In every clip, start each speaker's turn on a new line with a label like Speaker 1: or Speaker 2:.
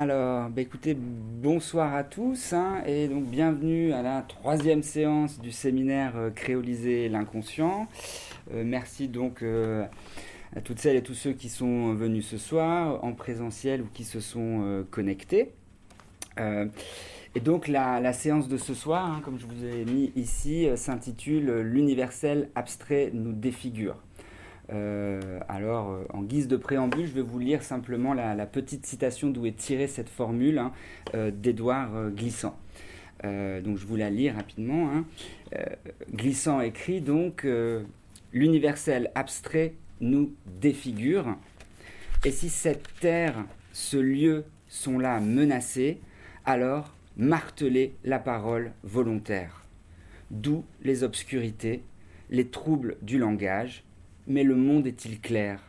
Speaker 1: Alors, bah, écoutez, bonsoir à tous hein, et donc bienvenue à la troisième séance du séminaire euh, Créoliser l'inconscient. Euh, merci donc euh, à toutes celles et tous ceux qui sont venus ce soir en présentiel ou qui se sont connectés. et donc la, séance de ce soir, hein, comme je vous ai mis ici, s'intitule L'universel abstrait nous défigure. Euh, alors, euh, en guise de préambule, je vais vous lire simplement la, petite citation d'où est tirée cette formule hein, euh, d'Édouard Glissant. donc, je vous la lis rapidement. Hein. Glissant écrit donc L'universel abstrait nous défigure. Et si cette terre, ce lieu sont là menacés, alors martelez la parole volontaire. D'où les obscurités, les troubles du langage, mais le monde est-il clair?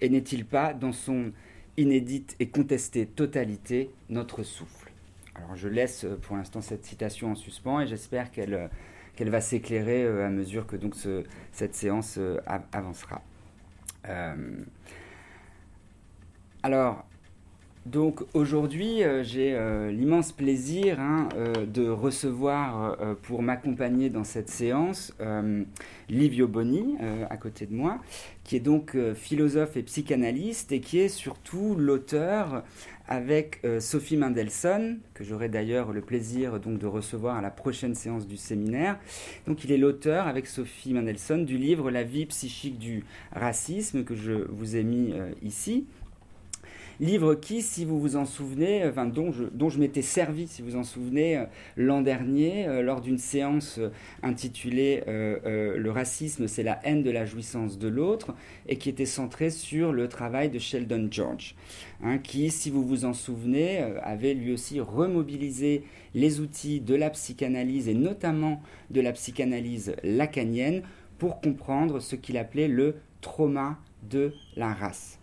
Speaker 1: Et n'est-il pas, dans son inédite et contestée totalité, notre souffle? Alors je laisse euh, pour l'instant cette citation en suspens et j'espère qu'elle euh, va s'éclairer euh, à mesure que cette séance avancera. alors, donc aujourd'hui, euh, j'ai euh, l'immense plaisir hein, euh, de recevoir pour m'accompagner dans cette séance Livio Boni à côté de moi, qui est donc philosophe et psychanalyste et qui est surtout l'auteur avec Sophie Mendelssohn, que j'aurai d'ailleurs le plaisir donc de recevoir à la prochaine séance du séminaire. Donc il est l'auteur avec Sophie Mendelssohn du livre La vie psychique du racisme que je vous ai mis ici. Livre qui, si vous vous en souvenez, euh, dont je, m'étais servi, si vous vous en souvenez, euh, l'an dernier, euh, lors d'une séance intitulée Le racisme, c'est la haine de la jouissance de l'autre, et qui était centrée sur le travail de Sheldon George, hein, qui, si vous vous en souvenez, avait lui aussi remobilisé les outils de la psychanalyse, et notamment de la psychanalyse lacanienne, pour comprendre ce qu'il appelait le trauma de la race.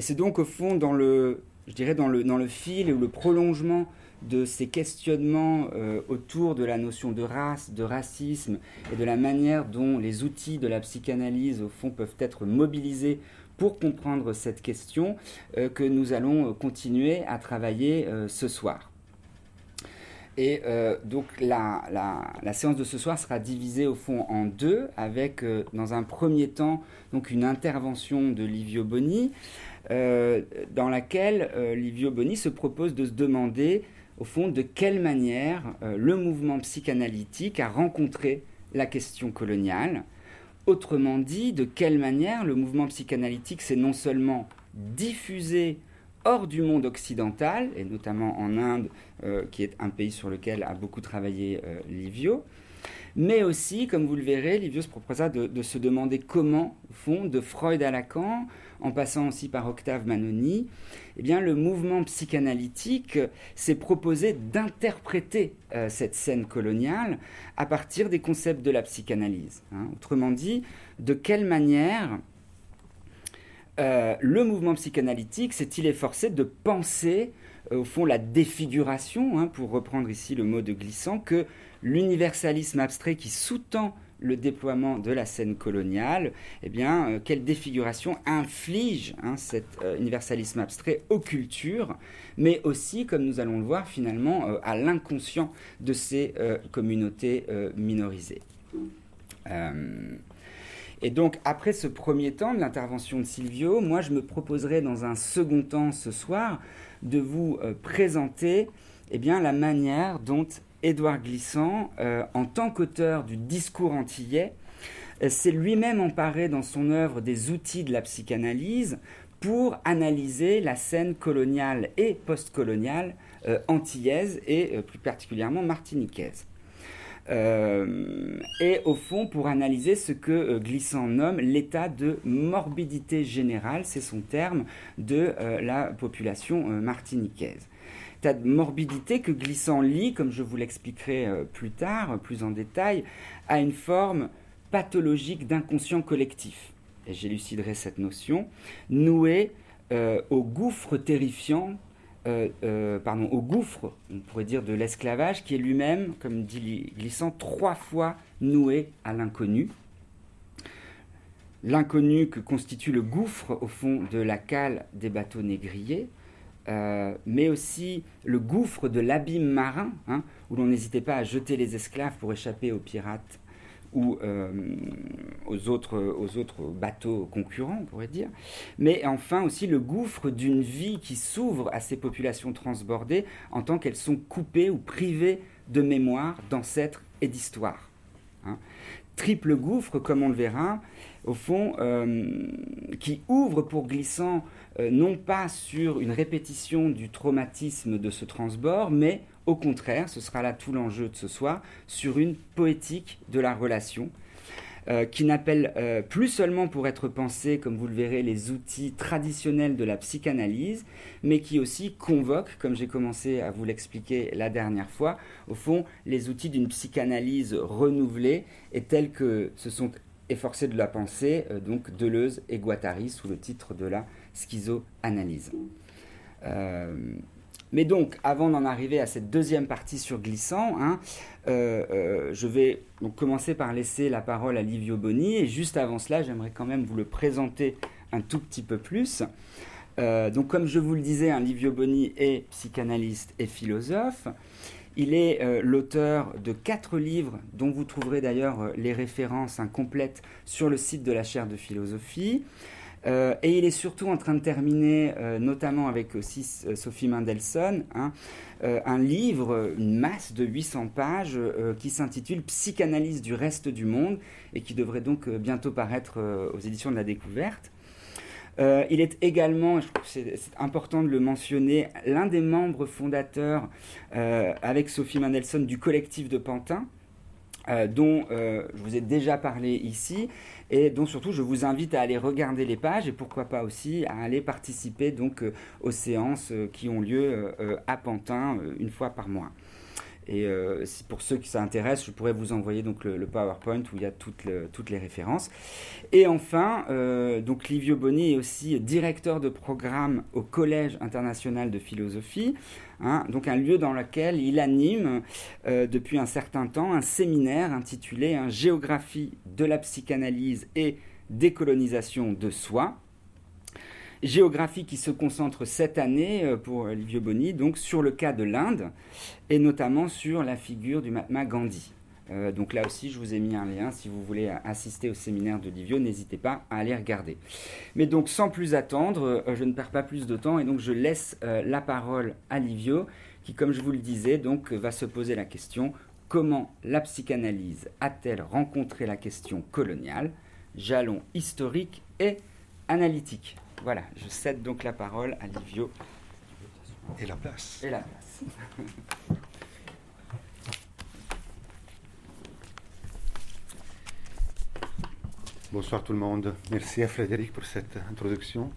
Speaker 1: Et c'est donc au fond dans le, je dirais dans le, dans le fil ou le prolongement de ces questionnements euh, autour de la notion de race, de racisme et de la manière dont les outils de la psychanalyse, au fond, peuvent être mobilisés pour comprendre cette question euh, que nous allons euh, continuer à travailler ce soir. Et donc la, la, la, séance de ce soir sera divisée au fond en deux, avec dans un premier temps donc une intervention de Livio Boni, euh, dans laquelle euh, Livio Boni se propose de se demander, au fond, de quelle manière euh, le mouvement psychanalytique a rencontré la question coloniale. Autrement dit, de quelle manière le mouvement psychanalytique s'est non seulement diffusé hors du monde occidental, et notamment en Inde, qui est un pays sur lequel a beaucoup travaillé Livio, mais aussi, comme vous le verrez, Livio se proposa de, de se demander comment, au fond, de Freud à Lacan, en passant aussi par Octave Manoni, eh bien, le mouvement psychanalytique s'est proposé d'interpréter euh, cette scène coloniale à partir des concepts de la psychanalyse. Hein. Autrement dit, de quelle manière euh, le mouvement psychanalytique s'est-il efforcé de penser, euh, au fond, la défiguration, hein, pour reprendre ici le mot de glissant, que l'universalisme abstrait qui sous-tend le déploiement de la scène coloniale, eh bien, euh, quelle défiguration inflige hein, cet euh, universalisme abstrait aux cultures, mais aussi, comme nous allons le voir finalement, euh, à l'inconscient de ces communautés minorisées. et donc, après ce premier temps de l'intervention de Silvio, moi, je me proposerai dans un second temps ce soir de vous présenter eh bien, la manière dont Édouard Glissant, euh, en tant qu'auteur du discours antillais, euh, s'est lui-même emparé dans son œuvre des outils de la psychanalyse pour analyser la scène coloniale et postcoloniale euh, antillaise et plus particulièrement martiniquaise. et au fond pour analyser ce que Glissant nomme l'état de morbidité générale, c'est son terme, de la population martiniquaise de morbidité que Glissant lit, comme je vous l'expliquerai euh, plus tard, plus en détail, à une forme pathologique d'inconscient collectif. Et j'éluciderai cette notion, nouée euh, au gouffre terrifiant, euh, pardon, au gouffre, on pourrait dire, de l'esclavage, qui est lui-même, comme dit Glissant, trois fois noué à l'inconnu. L'inconnu que constitue le gouffre, au fond, de la cale des bateaux négriers, mais aussi le gouffre de l'abîme marin, hein, où l'on n'hésitait pas à jeter les esclaves pour échapper aux pirates ou aux, autres, aux autres bateaux concurrents, on pourrait dire. Mais enfin aussi le gouffre d'une vie qui s'ouvre à ces populations transbordées en tant qu'elles sont coupées ou privées de mémoire, d'ancêtres et d'histoire. Hein. Triple gouffre, comme on le verra, au fond, euh, qui ouvre pour Glissant euh, non pas sur une répétition du traumatisme de ce transbord, mais au contraire, ce sera là tout l'enjeu de ce soir, sur une poétique de la relation, euh, qui n'appelle euh, plus seulement pour être pensé, comme vous le verrez, les outils traditionnels de la psychanalyse, mais qui aussi convoque, comme j'ai commencé à vous l'expliquer la dernière fois, au fond, les outils d'une psychanalyse renouvelée et tels que se sont efforcés de la penser, donc Deleuze et Guattari, sous le titre de la schizoanalyse. Mais donc, avant d'en arriver à cette deuxième partie sur glissant, hein, euh, euh, je vais commencer par laisser la parole à Livio Boni. Et juste avant cela, j'aimerais quand même vous le présenter un tout petit peu plus. Euh, donc, comme je vous le disais, hein, Livio Boni est psychanalyste et philosophe. Il est l'auteur de quatre livres, dont vous trouverez d'ailleurs les références incomplètes sur le site de la chaire de philosophie. Euh, et il est surtout en train de terminer, euh, notamment avec aussi euh, Sophie Mendelssohn, hein, un livre, une masse de 800 pages qui s'intitule Psychanalyse du reste du monde et qui devrait donc bientôt paraître aux éditions de la découverte. il est également, je trouve c'est important de le mentionner, l'un des membres fondateurs avec Sophie Mendelssohn du collectif de Pantin, dont je vous ai déjà parlé ici et dont surtout je vous invite à aller regarder les pages et pourquoi pas aussi à aller participer donc euh, aux séances euh, qui ont lieu euh, à Pantin une fois par mois. Et pour ceux qui s'intéressent, je pourrais vous envoyer donc le, PowerPoint où il y a toutes, les références. Et enfin, donc Livio Boni est aussi directeur de programme au Collège international de philosophie. Hein, donc un lieu dans lequel il anime euh, depuis un certain temps un séminaire intitulé hein, Géographie de la psychanalyse et décolonisation de soi. Géographie qui se concentre cette année euh, pour Livio Boni donc sur le cas de l'Inde et notamment sur la figure du Mahatma Gandhi. Euh, donc là aussi, je vous ai mis un lien. Si vous voulez assister au séminaire de Livio, n'hésitez pas à aller regarder. Mais donc, sans plus attendre, euh, je ne perds pas plus de temps et donc je laisse la parole à Livio, qui, comme je vous le disais, donc va se poser la question comment la psychanalyse a-t-elle rencontré la question coloniale, jalon historique et analytique. Voilà, je cède donc la parole à Livio.
Speaker 2: Et la place.
Speaker 1: Et la place.
Speaker 2: Bonsoir tout le monde. Merci à Frédéric pour cette introduction.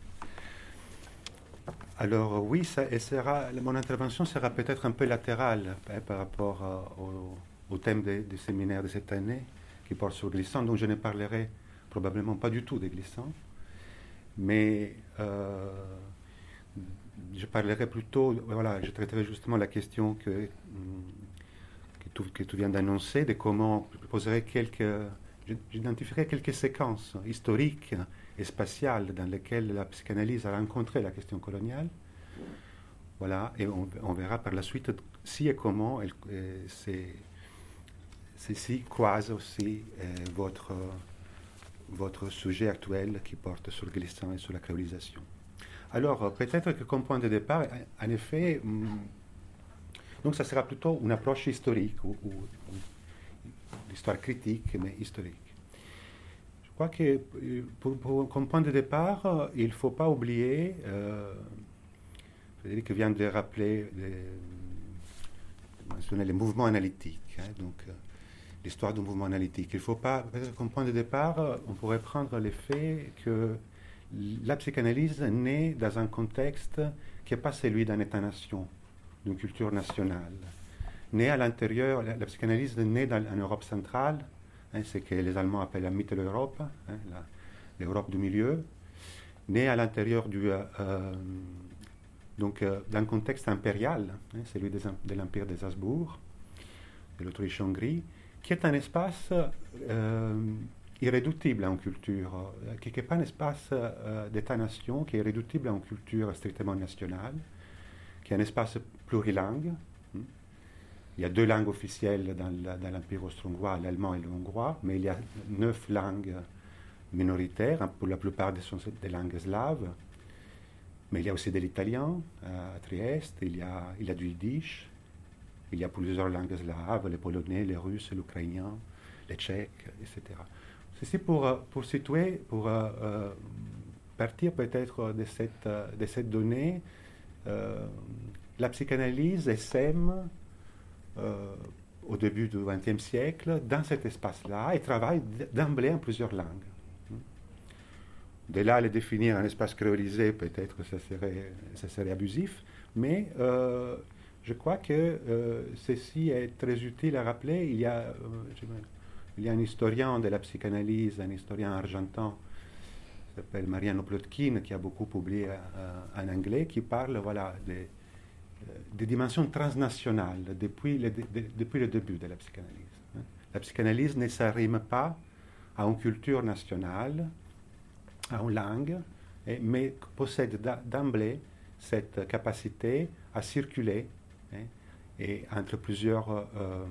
Speaker 2: Alors oui, ça, sera, mon intervention sera peut-être un peu latérale hein, par rapport euh, au, thème du séminaire de cette année qui porte sur glissant, donc je ne parlerai probablement pas du tout des glissants, mais euh, je parlerai plutôt, voilà, je traiterai justement la question que, tu, que tu viens d'annoncer, de comment je poserai quelques j'identifierai quelques séquences historiques et spatiales dans lesquelles la psychanalyse a rencontré la question coloniale. Voilà, et on, verra par la suite si et comment elle, euh, ceci croise aussi euh, votre, votre sujet actuel qui porte sur le glissant et sur la créolisation. Alors, peut-être que comme point de départ, en effet, hmm, donc ça sera plutôt une approche historique ou histoire critique, mais historique. Je crois que pour, comme point de départ, il ne faut pas oublier, euh, Frédéric vient de rappeler, mentionner les mouvements analytiques, hein, donc euh, l'histoire du mouvement analytique. Il ne faut pas, comme point de départ, on pourrait prendre l'effet que la psychanalyse naît dans un contexte qui n'est pas celui d'un État-nation, d'une culture nationale né à l'intérieur, la, psychanalyse naît dans, en Europe centrale, hein, ce que les Allemands appellent la Mitteleurope, hein, l'Europe du milieu, né à l'intérieur euh, euh, donc euh, d'un contexte impérial, hein, celui de l'empire des Habsbourg, de l'Autriche-Hongrie, qui est un espace irréductible en culture, qui n'est pas un espace d'État-nation, qui est irréductible en culture strictement nationale, qui est un espace plurilingue. Hmm. Il y a deux langues officielles dans l'Empire austro-hongrois, l'allemand et le hongrois, mais il y a neuf langues minoritaires, hein, pour la plupart des, langues slaves. Mais il y a aussi de l'italien à Trieste, il y a, il y a du yiddish, il y a plusieurs langues slaves, les polonais, les russes, l'ukrainien, les tchèques, etc. Ceci pour, euh, pour situer, pour euh, euh, partir peut-être de cette, donnée, la psychanalyse sème au début du XXe siècle dans cet espace-là et travaille d'emblée en plusieurs langues. De là le définir un espace créolisé, peut-être ça serait, serait abusif, mais je crois que ceci est très utile à rappeler. Il y a, il y a un historien de la psychanalyse, un historien argentin, qui s'appelle Mariano Plotkin, qui a beaucoup publié euh, en anglais, qui parle voilà, des, euh, des dimensions transnationales depuis le, depuis le début de la psychanalyse. Hein. La psychanalyse ne s'arrime pas à une culture nationale, à une langue, mais possède d'emblée cette capacité à circuler et entre plusieurs euh,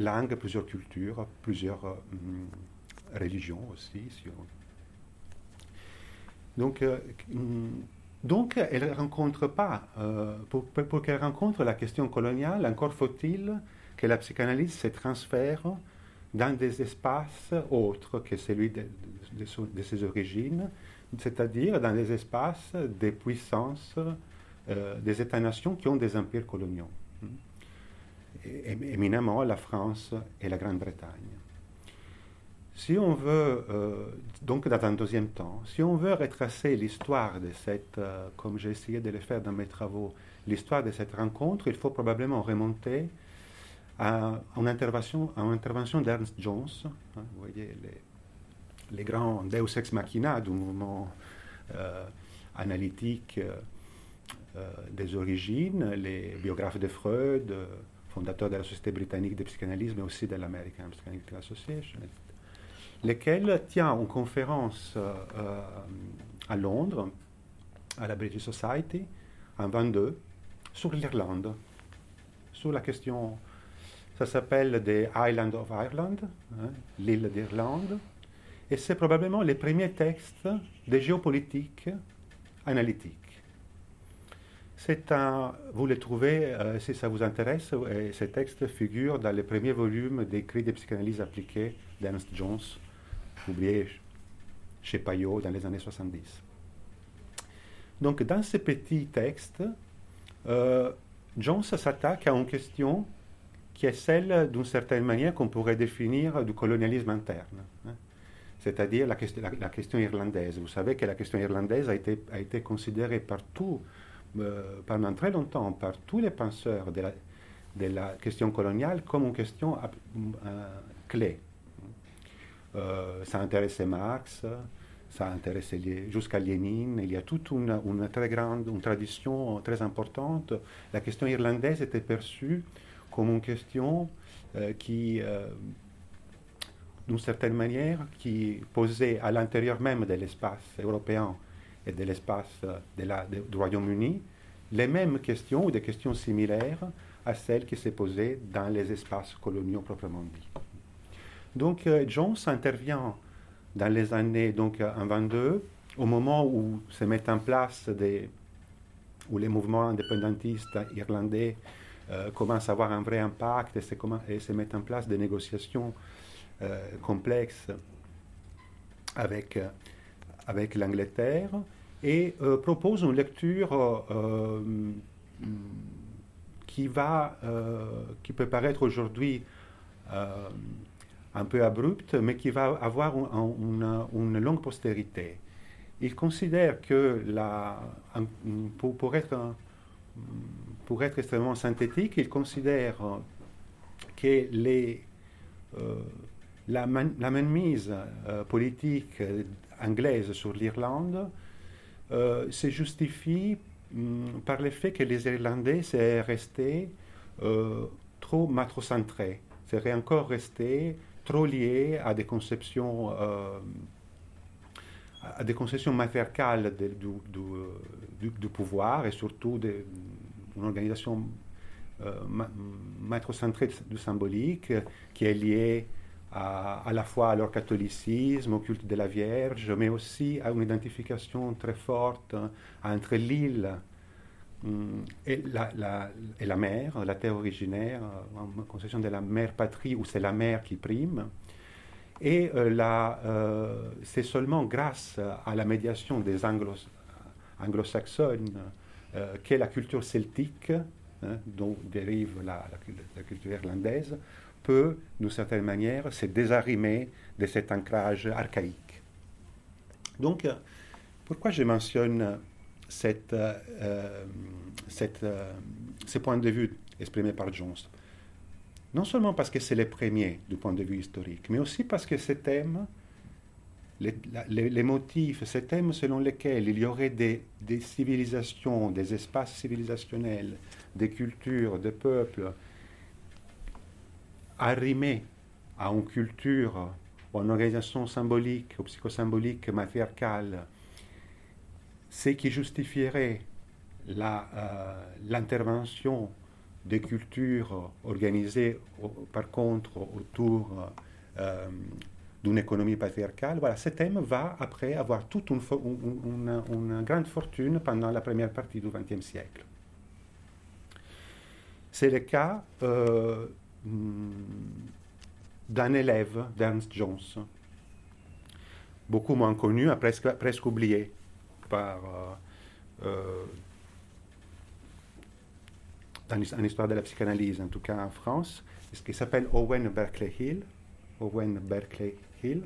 Speaker 2: langues, plusieurs cultures, plusieurs euh, mm, religions aussi. Donc, euh, mm, donc, elle rencontre pas, pour, qu'elle rencontre la question coloniale, encore faut-il que la psychanalyse se transfère dans des espaces autres que celui de, ses origines, c'est-à-dire dans des espaces des puissances des États-nations qui ont des empires coloniaux éminemment la France et la Grande-Bretagne. Si on veut, euh, donc dans un deuxième temps, si on veut retracer l'histoire de cette, euh, comme j'ai essayé de le faire dans mes travaux, l'histoire de cette rencontre, il faut probablement remonter à une intervention, à d'Ernst Jones, hein, vous voyez les, les, grands Deus ex machina du mouvement euh, analytique des origines, les biographes de Freud, fondateur de la Société britannique de psychanalyse, mais aussi de l'American Psychanalytic Association, lequel tient une conférence euh, euh, à Londres, à la British Society, en 22, sur l'Irlande, sur la question, ça s'appelle The Island of Ireland, hein, l'île d'Irlande, et c'est probablement le premier texte de géopolitique analytique. C'est un, vous le trouvez, euh, si ça vous intéresse, et ces textes figurent dans les premiers volumes d'écrits de psychanalyse appliquée d'Ernst Jones, publié chez Payot dans les années 70. Donc, dans ces petits textes, euh, Jones s'attaque à une question qui est celle, d'une certaine manière, qu'on pourrait définir du colonialisme interne. Hein. C'est-à-dire la, question irlandaise. Vous savez que la question irlandaise a été, considérée par tous euh, pendant très longtemps par tous les penseurs de la, question coloniale comme une question euh, clé. Euh, ça intéressait Marx, ça intéressait jusqu'à Lénine. Il y a toute une, une, très grande une tradition très importante. La question irlandaise était perçue comme une question qui, d'une certaine manière, qui posait à l'intérieur même de l'espace européen et de l'espace du Royaume-Uni, les mêmes questions ou des questions similaires à celles qui s'est posées dans les espaces coloniaux proprement dit. Donc euh, Jones intervient dans les années donc en 22, au moment où se mettent en place des, où les mouvements indépendantistes irlandais euh, commencent à avoir un vrai impact et se, et se mettent en place des négociations euh, complexes avec, avec l'Angleterre et euh, propose une lecture euh, euh, qui, va, qui peut paraître aujourd'hui un peu abrupte, mais qui va avoir une, longue postérité. Il considère que la, pour, être, pour être extrêmement synthétique, il considère que les, la, la mainmise politique anglaise sur l'Irlande euh, se justifie hum, par le fait que les Irlandais seraient restés euh, trop matrocentrés, seraient encore restés trop liés à des conceptions, euh, à des conceptions matriarcales du, du, pouvoir et surtout de, une organisation euh, maître-centrée du symbolique qui est liée à, à, la fois à leur catholicisme, au culte de la Vierge, mais aussi à une identification très forte entre l'île hum, et la, et la mer, la terre originaire, en conception de la mère patrie où c'est la mer qui prime. Et euh, euh, c'est seulement grâce à la médiation des anglo, anglo-saxonnes euh, qu'est la culture celtique, hein, dont dérive la, la, culture irlandaise, peut, d'une certaine manière, se désarrimer de cet ancrage archaïque. Donc, euh, pourquoi je mentionne cette, euh, cette, ces points de vue exprimés par Jones? Non seulement parce que c'est les premiers du point de vue historique, mais aussi parce que ces thèmes les, motifs, ces thèmes selon lesquels il y aurait des, civilisations, des espaces civilisationnels, des cultures, des peuples arrimés à une culture à une organisation symbolique ou psychosymbolique matriarcale, ce qui justifierait euh, l'intervention des cultures organisées par contre autour euh, d'une économie patriarcale, voilà, ce thème va après avoir toute une, une, grande fortune pendant la première partie du XXe siècle. C'est le cas euh, d'un élève d'Ernst Jones, beaucoup moins connu, presque, presque oublié par, euh, euh, dans de la psychanalyse, en tout cas en France, ce qui s'appelle Owen Berkeley Hill. Owen Berkeley Hill,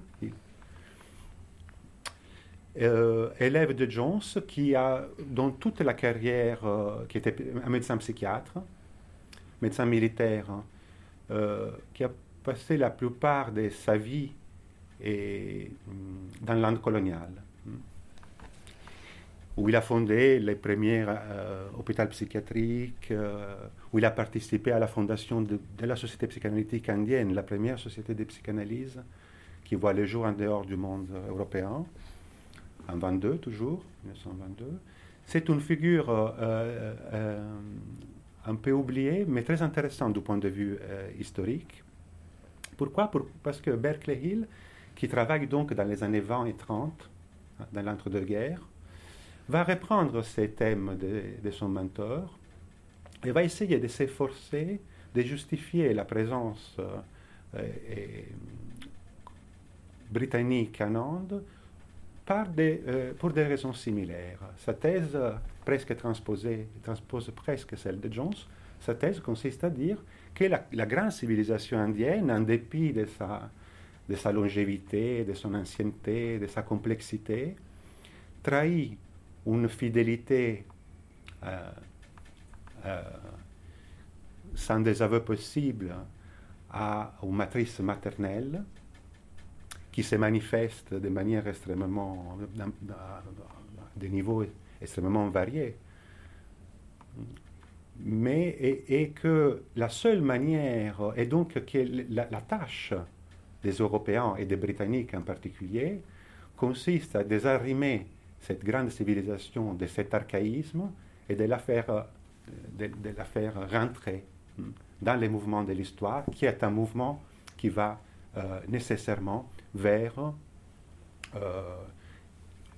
Speaker 2: euh, élève de Jones, qui a, dans toute la carrière, euh, qui était un médecin psychiatre, médecin militaire, hein, euh, qui a passé la plupart de sa vie mm, dans l'Inde coloniale, mm, où il a fondé les premiers hôpitaux psychiatriques, où il a participé à la fondation de, la Société psychanalytique indienne, la première société de psychanalyse qui voit le jour en dehors du monde européen, en 22 toujours, 1922. C'est une figure euh, euh, euh, un peu oubliée, mais très intéressante du point de vue historique. Pourquoi? Parce que Berkeley Hill, qui travaille donc dans les années 20 et 30, hein, dans l'entre-deux-guerres, va reprendre ces thèmes de, son mentor et va essayer de s'efforcer de justifier la présence et, britannique en Inde euh, pour des raisons similaires. Sa thèse, presque transposée, transpose presque celle de Jones, sa thèse consiste à dire que la, grande civilisation indienne, en dépit de sa, de sa longévité, de son ancienneté, de sa complexité, trahit une fidélité euh, euh, sans désaveu possible à une matrice maternelle qui se manifeste de manière extrêmement, des niveaux extrêmement variés. Mais, et, que la seule manière, et donc que la, tâche des Européens et des Britanniques en particulier, consiste à désarrimer cette grande civilisation de cet archaïsme et de la faire, de, de la faire rentrer dans les mouvements de l'histoire, qui est un mouvement qui va euh, nécessairement vers euh,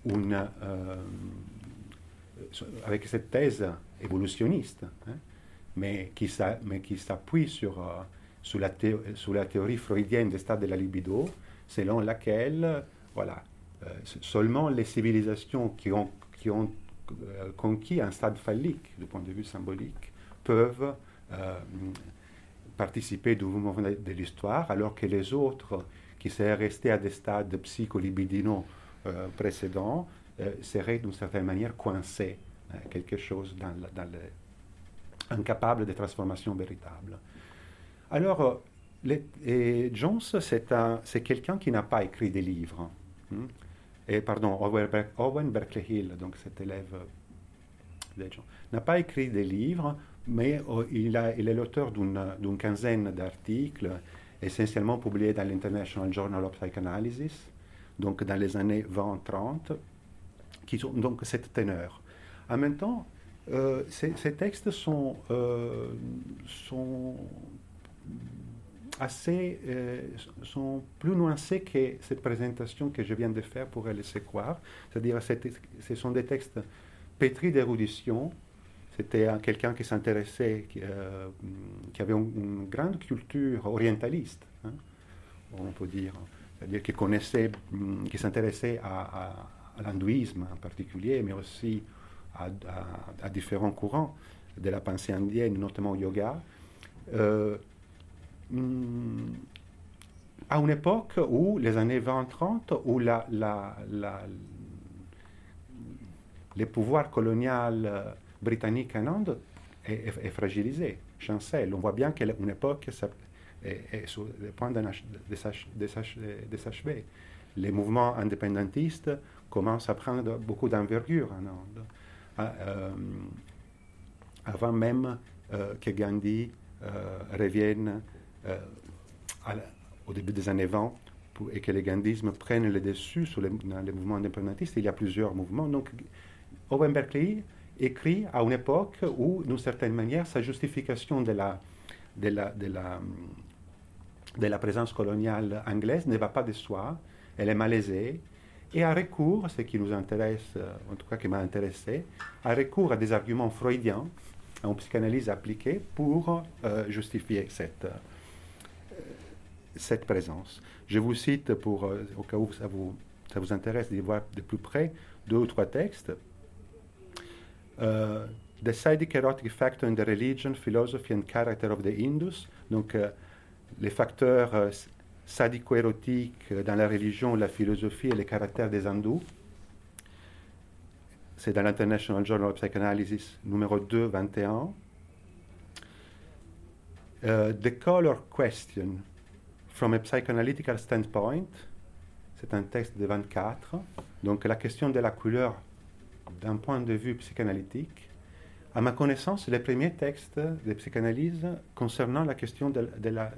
Speaker 2: une, euh, avec cette thèse évolutionniste, hein, mais qui s'appuie sur, sur, la sur la théorie freudienne des stades de la libido, selon laquelle voilà, seulement les civilisations qui ont, qui ont conquis un stade phallique du point de vue symbolique peuvent participer du mouvement de l'histoire, alors que les autres, qui seraient restés à des stades psycholibidinaux euh, précédents, euh, seraient d'une certaine manière coincés, hein, quelque chose dans, dans le, incapable de transformation véritable. Alors, euh, les, et Jones, c'est quelqu'un qui n'a pas écrit des livres. Hein. et pardon, Owen, Berkeley Hill, donc cet élève de Jones, n'a pas écrit des livres, mais il, a, il, est l'auteur d'une quinzaine d'articles, essentiellement publiés dans l'International Journal of Psychanalysis, donc dans les années 20-30, qui ont donc cette teneur. En même temps, euh, ces, textes sont, euh, assez, euh, sont plus nuancés que cette présentation que je viens de faire pourrait laisser croire. C'est-à-dire, ce sont des textes pétris d'érudition. C'était quelqu'un qui s'intéressait, qui, avait une, grande culture orientaliste, hein, on peut dire, c'est-à-dire qui connaissait, qui s'intéressait à, à l'hindouisme en particulier, mais aussi à, différents courants de la pensée indienne, notamment au yoga. Euh, mm, à une époque où, les années 20-30, où la, la, les pouvoirs coloniaux britanniques en Inde est, fragilisé, chancelle. On voit bien qu'une époque est, est, sur le point de s'achever. Les mouvements indépendantistes commencent à prendre beaucoup d'envergure en Inde. Euh, avant même euh, que Gandhi euh, revienne au début des années 20 pour, et que le gandhisme prenne le dessus sur les, mouvements indépendantistes. Il y a plusieurs mouvements. Donc, Owen Berkeley écrit à une époque où, d'une certaine manière, sa justification de la présence coloniale anglaise ne va pas de soi. Elle est malaisée. Et a recours, ce qui nous intéresse, en tout cas qui m'a intéressé, a recours à des arguments freudiens, à une psychanalyse appliquée pour euh, justifier cette, euh, cette présence. Je vous cite, pour, euh, au cas où ça vous, ça vous intéresse d'y voir de plus près, deux ou trois textes. Uh, the psychic erotic factor in the religion, philosophy and character of the Indus. Donc, les facteurs uh, sadico-érotiques dans la religion, la philosophie et les caractères des hindous. C'est dans l'International Journal of Psychoanalysis numéro 2, 21. Uh, the Color Question from a Psychoanalytical Standpoint, c'est un texte de 24. Donc la question de la couleur d'un point de vue psychanalytique. À ma connaissance, les premiers textes de psychanalyse concernant la question de la,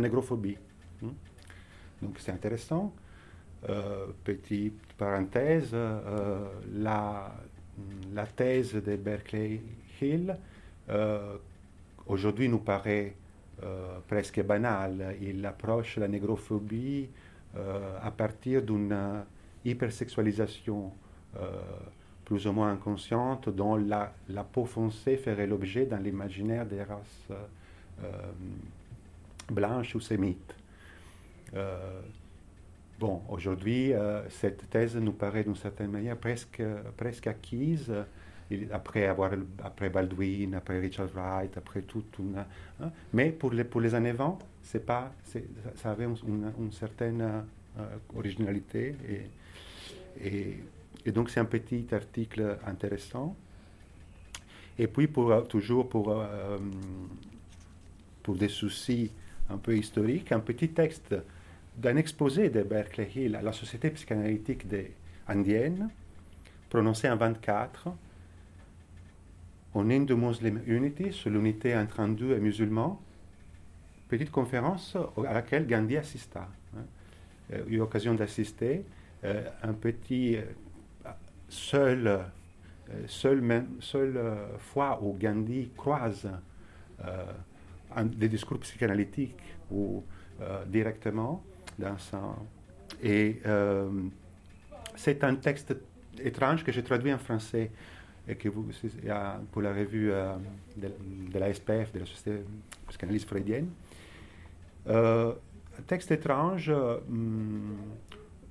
Speaker 2: négrophobie. Hmm? Donc c'est intéressant. Euh, petite parenthèse, euh, la, la, thèse de Berkeley Hill euh, aujourd'hui nous paraît presque banale. Il approche la négrophobie à partir d'une hypersexualisation plus ou moins inconsciente dont la, la peau foncée ferait l'objet dans l'imaginaire des races blanches ou sémites. Euh, bon, aujourd'hui, euh, cette thèse nous paraît d'une certaine manière presque, presque acquise. après, avoir, après Baldwin, après Richard Wright, après toute une... Hein, mais pour les, pour les années 20, c'est pas, ça avait une, certaine originalité et, et donc c'est un petit article intéressant. Et puis pour, euh, toujours pour, euh, pour des soucis un peu historiques, un petit texte d'un exposé de Berkeley Hill à la Société psychanalytique des indienne, prononcé en 24, en Indo-Muslim Unity, sur l'unité entre hindous et musulmans, petite conférence à laquelle Gandhi assista. Hein. Euh, eu l'occasion d'assister, euh, un petit seule, même, seule fois où Gandhi croise euh, des discours psychanalytiques ou euh, directement dans son... Et euh, c'est un texte étrange que j'ai traduit en français et que vous, pour la revue de, de, la SPF, de la Société psychanalyse freudienne. un texte étrange, hum,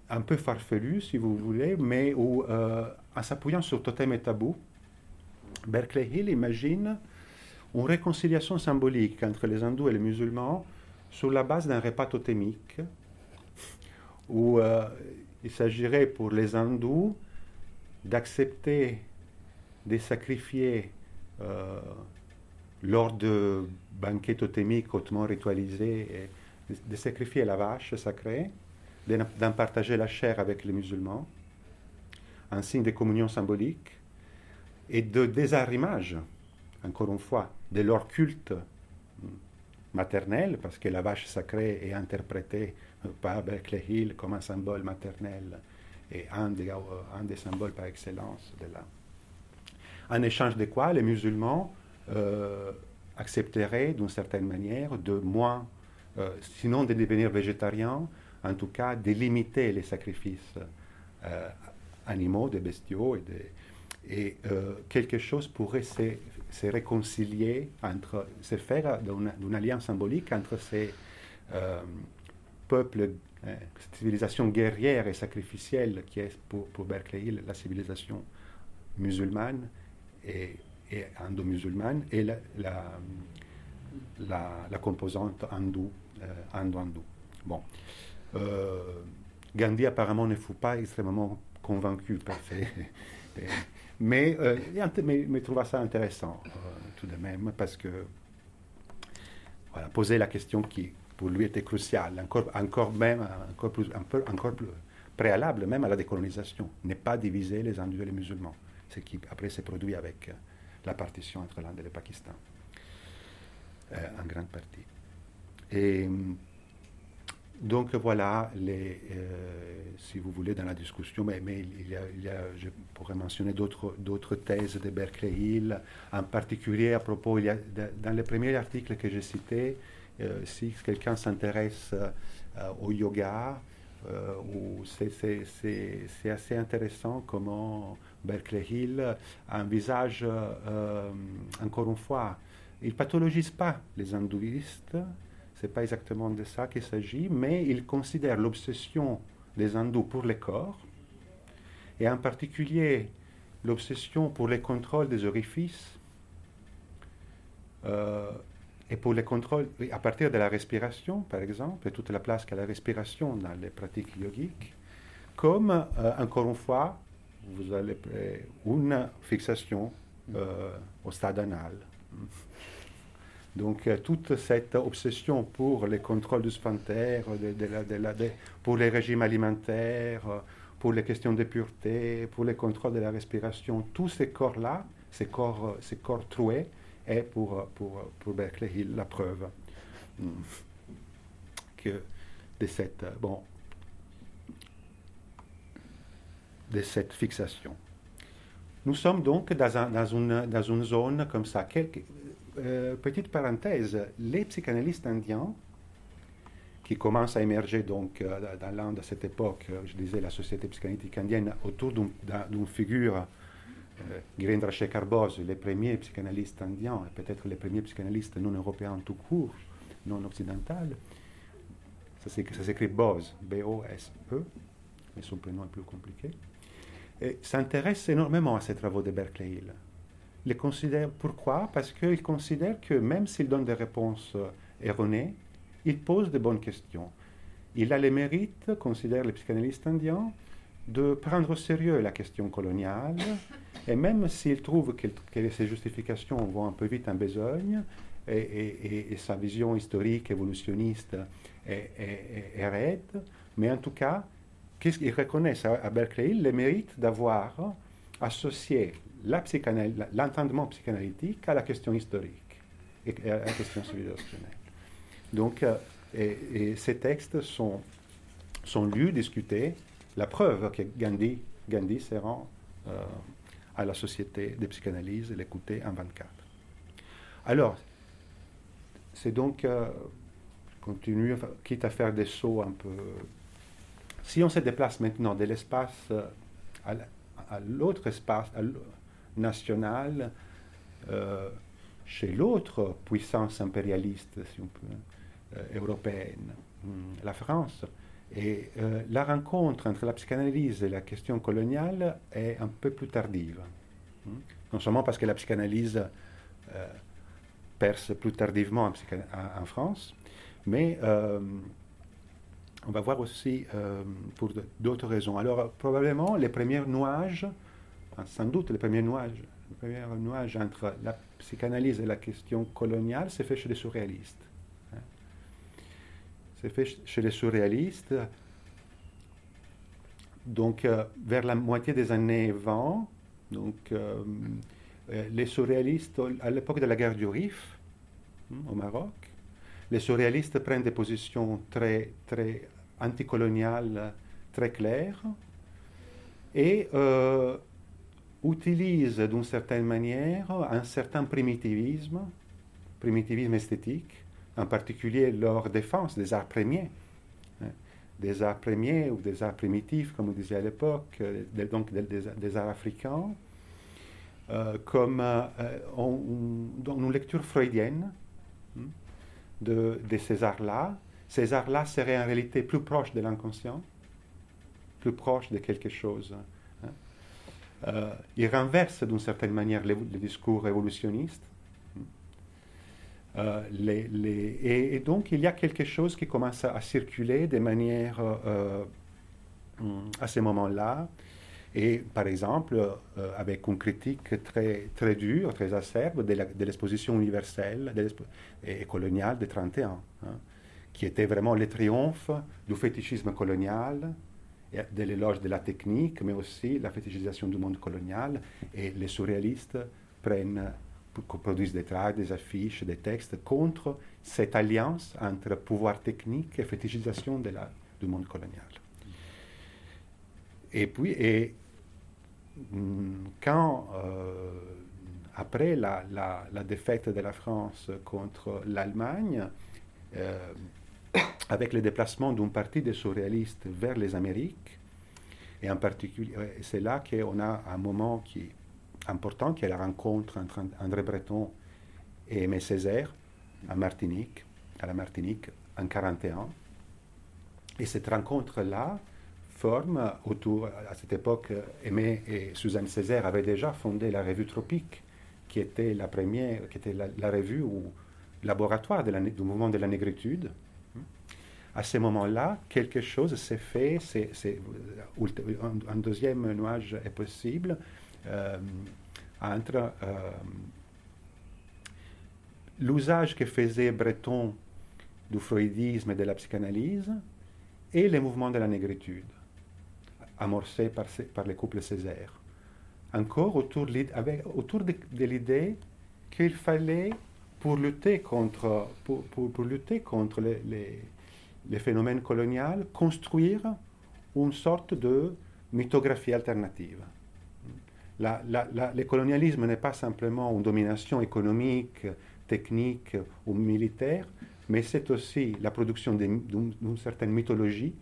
Speaker 2: un peu farfelu, si vous voulez, mais où, euh, en s'appuyant sur Totem et Tabou, Berkeley Hill imagine une réconciliation symbolique entre les hindous et les musulmans sur la base d'un repas totémique, où euh, il s'agirait pour les hindous d'accepter de sacrifier euh, lors de banquets totémiques hautement ritualisés, et de sacrifier la vache sacrée, d'en partager la chair avec les musulmans, un signe de communion symbolique, et de désarrimage, encore une fois, de leur culte maternel, parce que la vache sacrée est interprétée par Berkeley Hill comme un symbole maternel et un des, des symboles par excellence de la... En échange de quoi les musulmans accepteraient d'une certaine manière de moins, sinon de devenir végétariens, en tout cas de limiter les sacrifices animaux, des bestiaux et euh, quelque chose pourrait se, se, réconcilier entre, se faire d'une alliance symbolique entre ces euh, peuples, euh, cette civilisation guerrière et sacrificielle qui est pour, pour Berkeley la civilisation musulmane et, et indo-musulmane et la, la, composante hindou, hindou-hindou. Bon. Gandhi apparemment ne fut pas extrêmement convaincu par ces mais, euh, mais, mais trouva ça intéressant euh, tout de même parce que voilà, poser la question qui pour lui était cruciale, encore, même, encore plus, un encore plus préalable même à la décolonisation, ne pas diviser les hindous et les musulmans, ce qui après s'est produit avec euh, la partition entre l'Inde et le Pakistan, en grande partie. Donc voilà, euh, si vous voulez, dans la discussion, mais, je pourrais mentionner d'autres thèses de Berkeley Hill, en particulier à propos, dans les premiers articles que j'ai cités, euh, si quelqu'un s'intéresse euh, au yoga, c'est assez intéressant comment Berkeley Hill envisage, encore une fois, il ne pathologise pas les hindouistes, ce n'est pas exactement de ça qu'il s'agit, mais il considère l'obsession des hindous pour les corps, et en particulier l'obsession pour le contrôle des orifices, euh, et pour le contrôle à partir de la respiration, par exemple, et toute la place qu'a la respiration dans les pratiques yogiques, comme, euh, encore une fois, vous avez une fixation euh, au stade anal. Donc toute cette obsession pour les contrôles du sphincter, pour les régimes alimentaires, pour les questions de pureté, pour les contrôles de la respiration, tous ces corps-là, ces corps, ces corps troués, est pour, pour, pour Berkeley Hill la preuve hmm, que de cette, bon, de cette fixation. Nous sommes donc dans, un, dans, une, dans une zone comme ça. Euh, petite parenthèse, les psychanalystes indiens, qui commencent à émerger donc euh, dans l'Inde à cette époque, euh, je disais la société psychanalytique indienne, autour d'une figure, euh, Girendra Shekhar Bose, les premiers psychanalystes indiens, et peut-être les premiers psychanalystes non européens tout court, non occidental. Ça s'écrit Bose, B-O-S-E, mais son prénom est plus compliqué. S'intéresse énormément à ces travaux de Berkeley Hill les considère. Pourquoi? Parce qu'il considère que même s'il donne des réponses euh, erronées, il pose de bonnes questions. Il a le mérite, considère les psychanalystes indiens, de prendre au sérieux la question coloniale, et même s'il trouve que, ses justifications vont un peu vite en besogne, et, sa vision historique, évolutionniste est, est, raide, mais en tout cas, qu'est-ce qu'il reconnaît? À, à Berkeley le mérite d'avoir associé l'entendement psychanalytique à la question historique et à la question civilisationnelle. Donc, euh, et, ces textes sont, sont lus, discutés, la preuve que Gandhi, Gandhi se rend euh, à la société de psychanalyse et l'écouter en 24. Alors, c'est donc, euh, continue, quitte à faire des sauts un peu. Si on se déplace maintenant de l'espace à l'autre espace, nationale euh, chez l'autre puissance impérialiste, euh, européenne, hmm, la France. Et euh, la rencontre entre la psychanalyse et la question coloniale est un peu plus tardive. Hmm. Non seulement parce que la psychanalyse perce plus tardivement en, en France, mais on va voir aussi pour d'autres raisons. Alors, probablement, les premiers nuages sans doute le premier nuage, le premier nuage entre la psychanalyse et la question coloniale s'est fait chez les surréalistes. Hein. C'est fait chez les surréalistes. Donc, euh, vers la moitié des années 20, donc, euh, euh, les surréalistes, à l'époque de la guerre du Rif, hein, au Maroc, les surréalistes prennent des positions très, très anticoloniales, très claires. Et utilisent d'une certaine manière un certain primitivisme, primitivisme esthétique, en particulier leur défense des arts premiers, hein, des arts premiers ou des arts primitifs, comme on disait à l'époque, euh, donc des, arts africains, euh, comme euh, une lecture freudienne hein, de ces arts-là. Ces arts-là seraient en réalité plus proches de l'inconscient, plus proches de quelque chose. Hein. Euh, ils renversent d'une certaine manière le, discours évolutionniste. Euh, les, les, et, donc il y a quelque chose qui commence à, circuler de manière euh, à ce moment-là. Et par exemple, avec une critique très, très dure, très acerbe de l'exposition universelle et coloniale de 31, hein, qui était vraiment le triomphe du fétichisme colonial, de l'éloge de la technique, mais aussi la fétichisation du monde colonial. Et les surréalistes prennent, produisent des tracts, des affiches, des textes contre cette alliance entre pouvoir technique et fétichisation de la, du monde colonial. Et puis, et, mm, quand, euh, après la, la, défaite de la France contre l'Allemagne, euh, avec le déplacement d'une partie des surréalistes vers les Amériques. Et en particulier, c'est là qu'on a un moment qui est important, qui est la rencontre entre André Breton et Aimé Césaire à Martinique, à la Martinique en 1941. Et cette rencontre-là forme autour, à cette époque, Aimé et Suzanne Césaire avaient déjà fondé la revue Tropique, qui était la première, qui était la, revue ou laboratoire du mouvement de la négritude à ce moment-là, quelque chose s'est fait, c'est, un, deuxième nuage est possible euh, entre euh, l'usage que faisait Breton du freudisme et de la psychanalyse et les mouvements de la négritude, amorcés par, les couples Césaire. Encore autour, de, l'idée qu'il fallait, pour lutter contre, pour, pour, lutter contre les phénomènes coloniaux, construire une sorte de mythographie alternative. le colonialisme n'est pas simplement une domination économique, technique ou militaire, mais c'est aussi la production d'une certaine mythologie.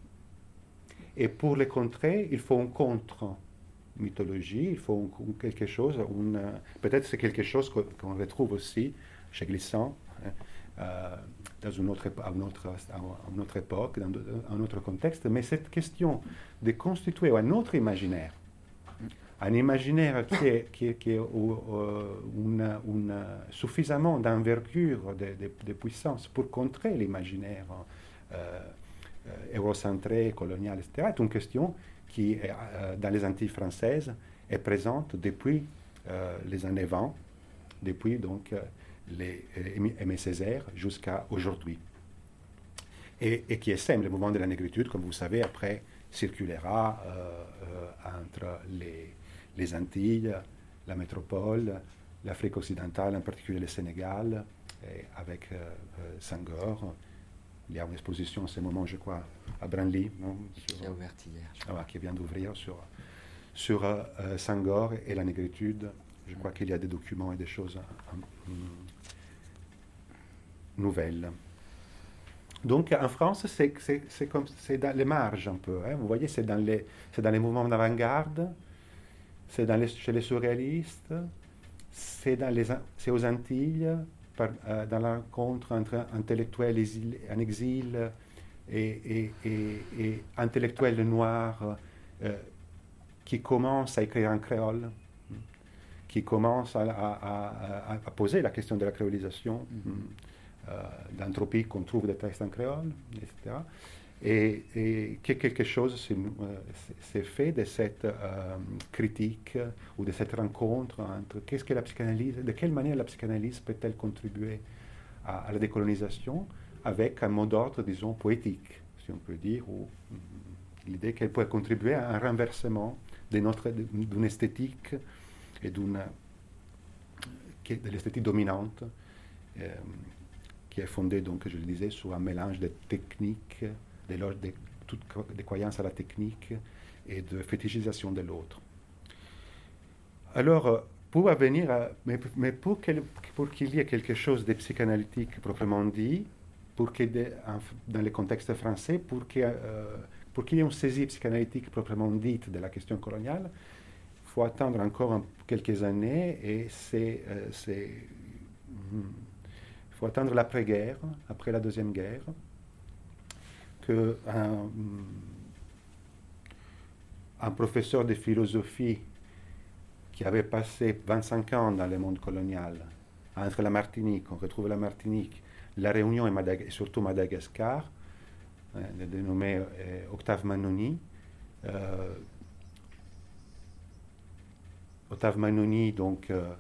Speaker 2: Et pour les contrer, il faut une contre-mythologie, il faut quelque chose, peut-être c'est quelque chose qu'on retrouve aussi chez Glissant. Hein, euh, dans une autre, à, une autre, à une autre époque, dans un autre contexte, mais cette question de constituer un autre imaginaire, un imaginaire qui est, qui est, qui est une, une, suffisamment d'envergure, de, de, de, puissance pour contrer l'imaginaire euh, eurocentré, colonial, etc., est une question qui, euh, dans les Antilles françaises, est présente depuis euh, les années 20, depuis donc les Aimé Césaire jusqu'à aujourd'hui. Et, et, qui est le mouvement de la négritude, comme vous savez, après circulera euh, euh, entre les, les, Antilles, la métropole, l'Afrique occidentale, en particulier le Sénégal, et avec euh, Sangor. Il y a une exposition en ce moment, je crois, à Branly.
Speaker 1: qui a ouvert hier.
Speaker 2: Ah, qui vient d'ouvrir sur, sur Sangor et la négritude. Je crois qu'il y a des documents et des choses nouvelle. Donc en France, c'est dans les marges un peu. Hein. Vous voyez, c'est dans, les, mouvements d'avant-garde, c'est chez les surréalistes, c'est aux Antilles, euh, dans la entre intellectuels en exil et, intellectuels noirs euh, qui commencent à écrire en créole, qui commencent à, poser la question de la créolisation. Mm-hmm. D'anthropie qu'on trouve des textes en créole, etc. Et, et que quelque chose s'est euh, fait de cette euh, critique ou de cette rencontre entre qu'est-ce que la psychanalyse, de quelle manière la psychanalyse peut-elle contribuer à, la décolonisation avec un mot d'ordre, disons, poétique, si on peut dire, ou mm, l'idée qu'elle pourrait contribuer à un renversement d'une esthétique et d'une de l'esthétique dominante qui est fondé, donc, je le disais, sur un mélange de techniques, de, de, de croyances à la technique et de fétichisation de l'autre. Alors, pour venir mais, mais, pour qu'il y ait quelque chose de psychanalytique proprement dit, pour qu'il dans le contexte français, pour qu'il y ait une saisie psychanalytique proprement dite de la question coloniale, il faut attendre encore quelques années et c'est, hmm, il attendre l'après-guerre, après la Deuxième Guerre, que un, un professeur de philosophie qui avait passé 25 ans dans le monde colonial, entre la Martinique, on retrouve la Martinique, la Réunion et, surtout Madagascar, hein, dénommé euh, Octave Manoni. Euh, Octave Manoni, donc, euh,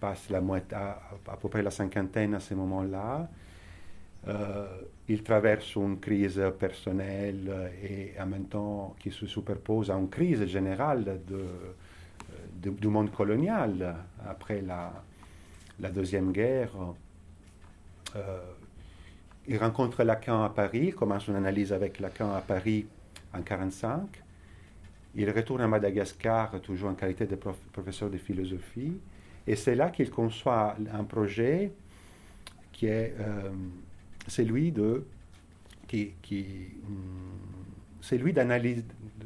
Speaker 2: passe la moitié, à, peu près la cinquantaine à ce moment-là. il traverse une crise personnelle et en même temps qui se superpose à une crise générale de, du monde colonial après la, la Deuxième Guerre. Euh, il rencontre Lacan à Paris, commence une analyse avec Lacan à Paris en 1945. Il retourne à Madagascar, toujours en qualité de professeur de philosophie. Et c'est là qu'il conçoit un projet qui est euh, celui de qui, qui hum, d'analyse,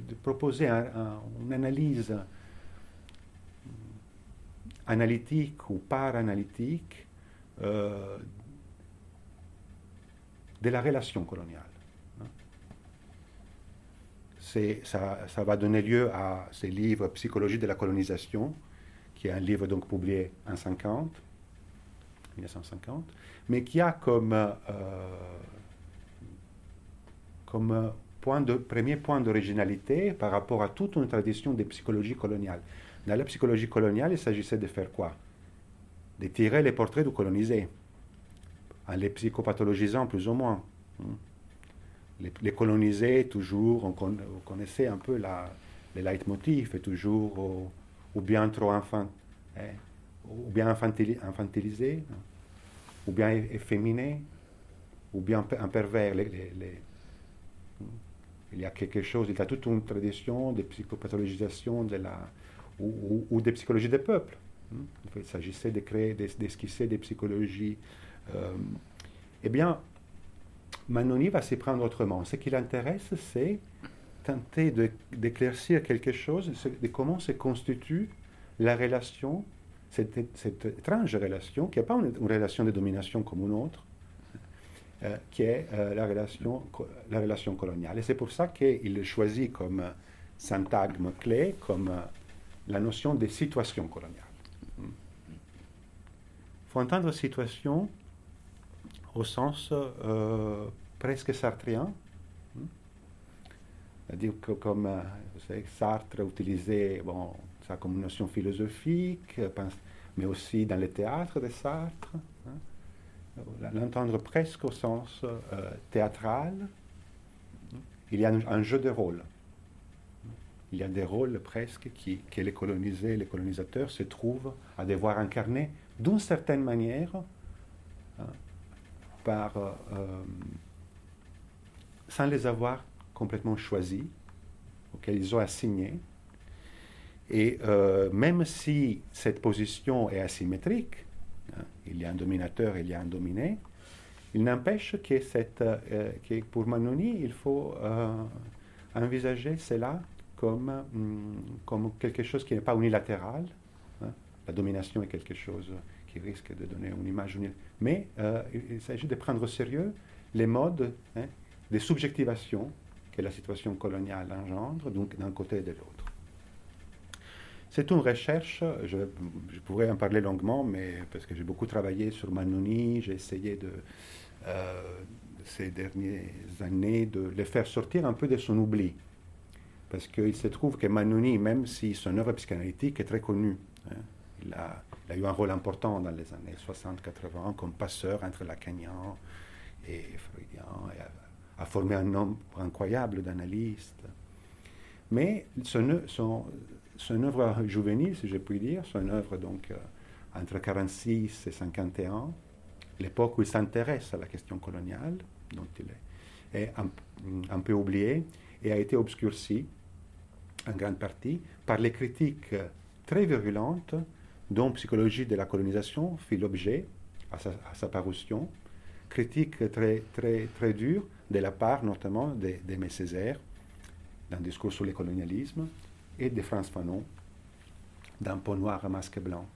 Speaker 2: de, proposer une analyse analytique ou par-analytique euh, de la relation coloniale. Hein. Ça, ça, va donner lieu à ce livre Psychologie de la colonisation, qui est un livre donc publié en 50, 1950, mais qui a comme, euh, comme premier point d'originalité par rapport à toute une tradition de psychologie coloniale. Dans la psychologie coloniale, il s'agissait de faire quoi? De tirer les portraits du colonisé en les psychopathologisant plus ou moins. Hein. Les, colonisés, toujours, on, connaissait un peu les leitmotifs, toujours ou, bien trop enfant, hein, ou bien infantilisé, hein, ou bien efféminé, ou bien un pervers. il y a quelque chose, il y a toute une tradition de psychopathologisation de la, ou, ou, de psychologie des peuples. Il s'agissait de créer, d'esquisser des psychologies. Euh, eh bien, Manoni va s'y prendre autrement. Ce qui l'intéresse, c'est tenter d'éclaircir quelque chose de comment se constitue la relation, cette, étrange relation, qui n'est pas une, relation de domination comme une autre, euh, qui est euh, la, relation, la relation coloniale. Et c'est pour ça qu'il choisit comme syntagme clé, comme euh, la notion de situation coloniale. Il faut entendre situation au sens presque sartrien. C'est-à-dire que comme euh, Sartre utilisait bon, ça comme notion philosophique, mais aussi dans le théâtre de Sartre. Hein. L'entendre presque au sens euh, théâtral. Il y a un, jeu de rôle. Il y a des rôles presque qui, que les colonisés, les colonisateurs se trouvent à devoir incarner d'une certaine manière hein, euh, euh, sans les avoir complètement choisis, auxquels ils ont assigné. Et euh, même si cette position est asymétrique, hein, il y a un dominateur, il y a un dominé, il n'empêche que, que pour Manoni, il faut envisager cela comme, hum, comme quelque chose qui n'est pas unilatéral. Hein. La domination est quelque chose qui risque de donner une image Mais euh, il, s'agit de prendre au sérieux les modes hein, de subjectivation que la situation coloniale engendre, donc d'un côté et de l'autre. C'est une recherche, je, pourrais en parler longuement, mais parce que j'ai beaucoup travaillé sur Manoni, j'ai essayé de, euh, ces dernières années de le faire sortir un peu de son oubli. Parce qu'il se trouve que Manoni, même si son œuvre psychanalytique est très connue, hein, il a eu un rôle important dans les années 60-80 comme passeur entre Lacanien et Freudien, et a, formé un nombre incroyable d'analystes. Mais son, œuvre juvénile, si je puis dire, son œuvre donc euh, entre 46 et 51, l'époque où il s'intéresse à la question coloniale, dont il est, est un, peu oublié et a été obscurci en grande partie, par les critiques très virulentes dont Psychologie de la colonisation fit l'objet à sa, parution, critiques très, très, très dures de la part notamment d'Aimé Césaire dans Discours sur le colonialisme et de France Fanon dans Peau noir à masque blanc.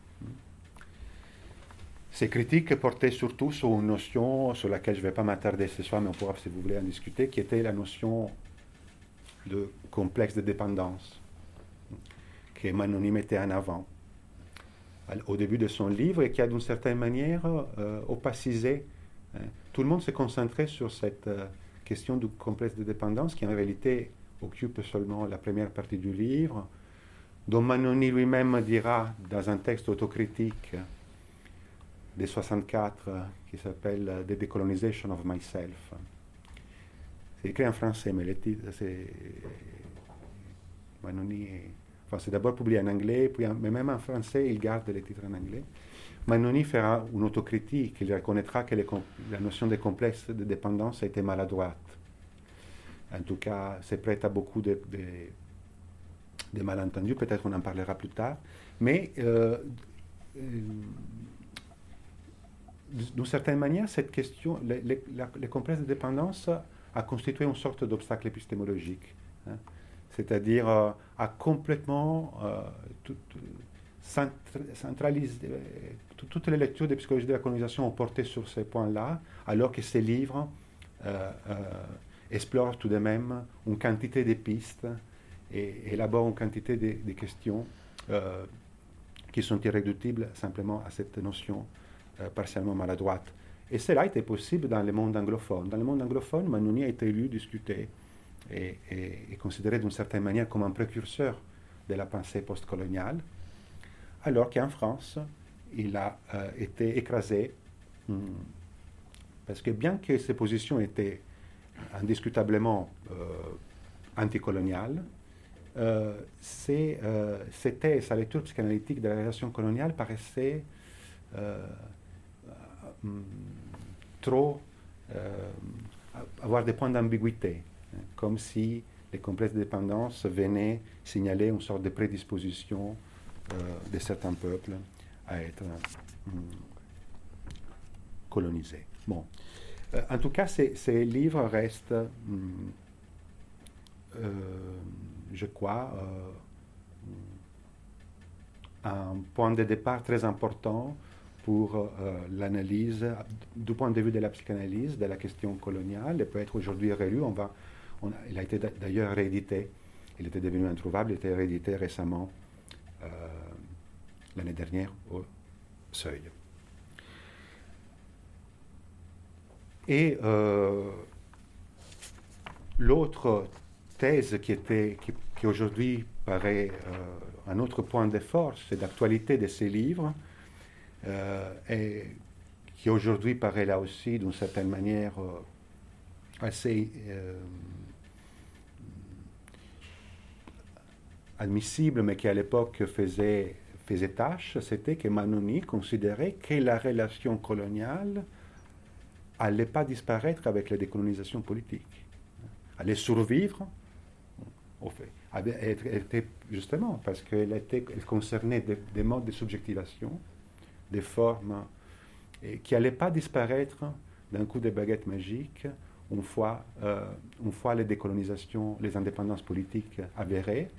Speaker 2: Ces critiques portaient surtout sur une notion sur laquelle je ne vais pas m'attarder ce soir, mais on pourra, si vous voulez, en discuter, qui était la notion de complexe de dépendance que Manoni mettait en avant au début de son livre et qui a d'une certaine manière euh, opacisé. Hein. Tout le monde s'est concentré sur cette euh, question du complexe de dépendance qui en réalité occupe seulement la première partie du livre, dont Manoni lui-même dira dans un texte autocritique de 64 qui s'appelle The Decolonization of Myself. C'est écrit en français, mais le titre, c'est. Manoni Enfin, c'est d'abord publié en anglais, puis mais même en français, il garde les titres en anglais. Manoni fera une autocritique, il reconnaîtra que la notion de complexe de dépendance a été maladroite. En tout cas, c'est prêt à beaucoup de, malentendus, peut-être on en parlera plus tard. Mais euh, euh, d'une certaine manière, cette question, le, complexe de dépendance a constitué une sorte d'obstacle épistémologique. Hein c'est-à-dire euh, à complètement centraliser, euh, toutes les lectures de psychologie de la colonisation ont porté sur ces points-là, alors que ces livres explorent tout de même une quantité de pistes et élaborent une quantité de, questions qui sont irréductibles simplement à cette notion partiellement maladroite. Et cela était possible dans le monde anglophone. Dans le monde anglophone, Manoni a été lu, discuté, est, considéré d'une certaine manière comme un précurseur de la pensée postcoloniale, alors qu'en France, il a euh, été écrasé, hmm, parce que bien que ses positions étaient indiscutablement euh, anticoloniales, euh, sa lecture psychanalytique de la relation coloniale paraissait hmm, trop avoir des points d'ambiguïté comme si les complexes de dépendance venaient signaler une sorte de prédisposition euh, de certains peuples à être euh, colonisés. Bon. Euh, en tout cas, ces, livres restent, je crois, un point de départ très important pour l'analyse, du point de vue de la psychanalyse, de la question coloniale, et peut être aujourd'hui relu. On va il a été d'ailleurs réédité. Il était devenu introuvable, il a été réédité récemment, euh, l'année dernière, au Seuil. Et euh, l'autre thèse qui, était, qui, aujourd'hui paraît euh, un autre point de force et d'actualité de ces livres, et qui aujourd'hui paraît là aussi d'une certaine manière assez admissible, mais qui à l'époque faisait, faisait tâche, c'était que Manoni considérait que la relation coloniale n'allait pas disparaître avec la décolonisation politique, allait survivre, au fait, était justement parce qu'elle elle concernait des, modes de subjectivation, des formes, et qui n'allaient pas disparaître d'un coup de baguette magique une fois, euh, une fois les décolonisations, les indépendances politiques avérées,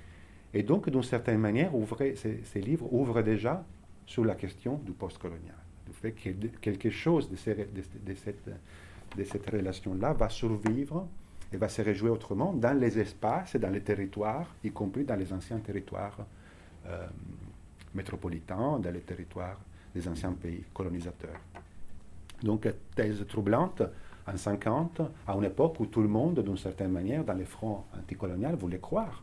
Speaker 2: et donc, d'une certaine manière, ces, livres ouvrent déjà sur la question du postcolonial. Du fait que quelque chose de, cette, relation-là va survivre et va se réjouir autrement dans les espaces et dans les territoires, y compris dans les anciens territoires euh, métropolitains, dans les territoires des anciens pays colonisateurs. Donc, thèse troublante en 50, à une époque où tout le monde, d'une certaine manière, dans les fronts anticoloniaux, voulait croire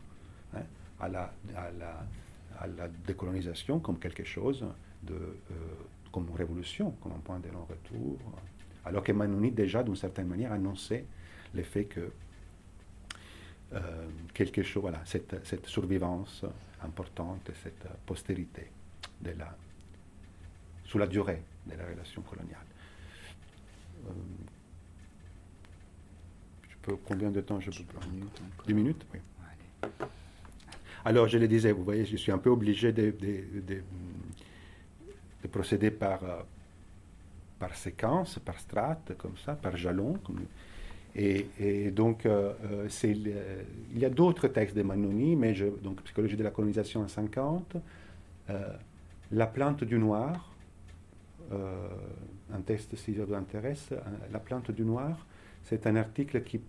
Speaker 2: à la, à la, décolonisation comme quelque chose de, euh, comme une révolution, comme un point de non-retour. Alors que Manoni déjà, d'une certaine manière, annonçait le fait que euh, quelque chose, voilà, cette, cette, survivance importante, cette postérité de la, sous la durée de la relation coloniale. Euh, je peux, combien de temps je peux 10 minutes. 10 minutes? Oui. Alors, je le disais, vous voyez, je suis un peu obligé de, procéder par, euh, par séquence, par strate, comme ça, par jalon. et, donc, euh, euh, il y a d'autres textes de Manoni, mais donc Psychologie de la colonisation en 50, La plante du noir, un texte si ça vous intéresse, La plante du noir, c'est un article qui,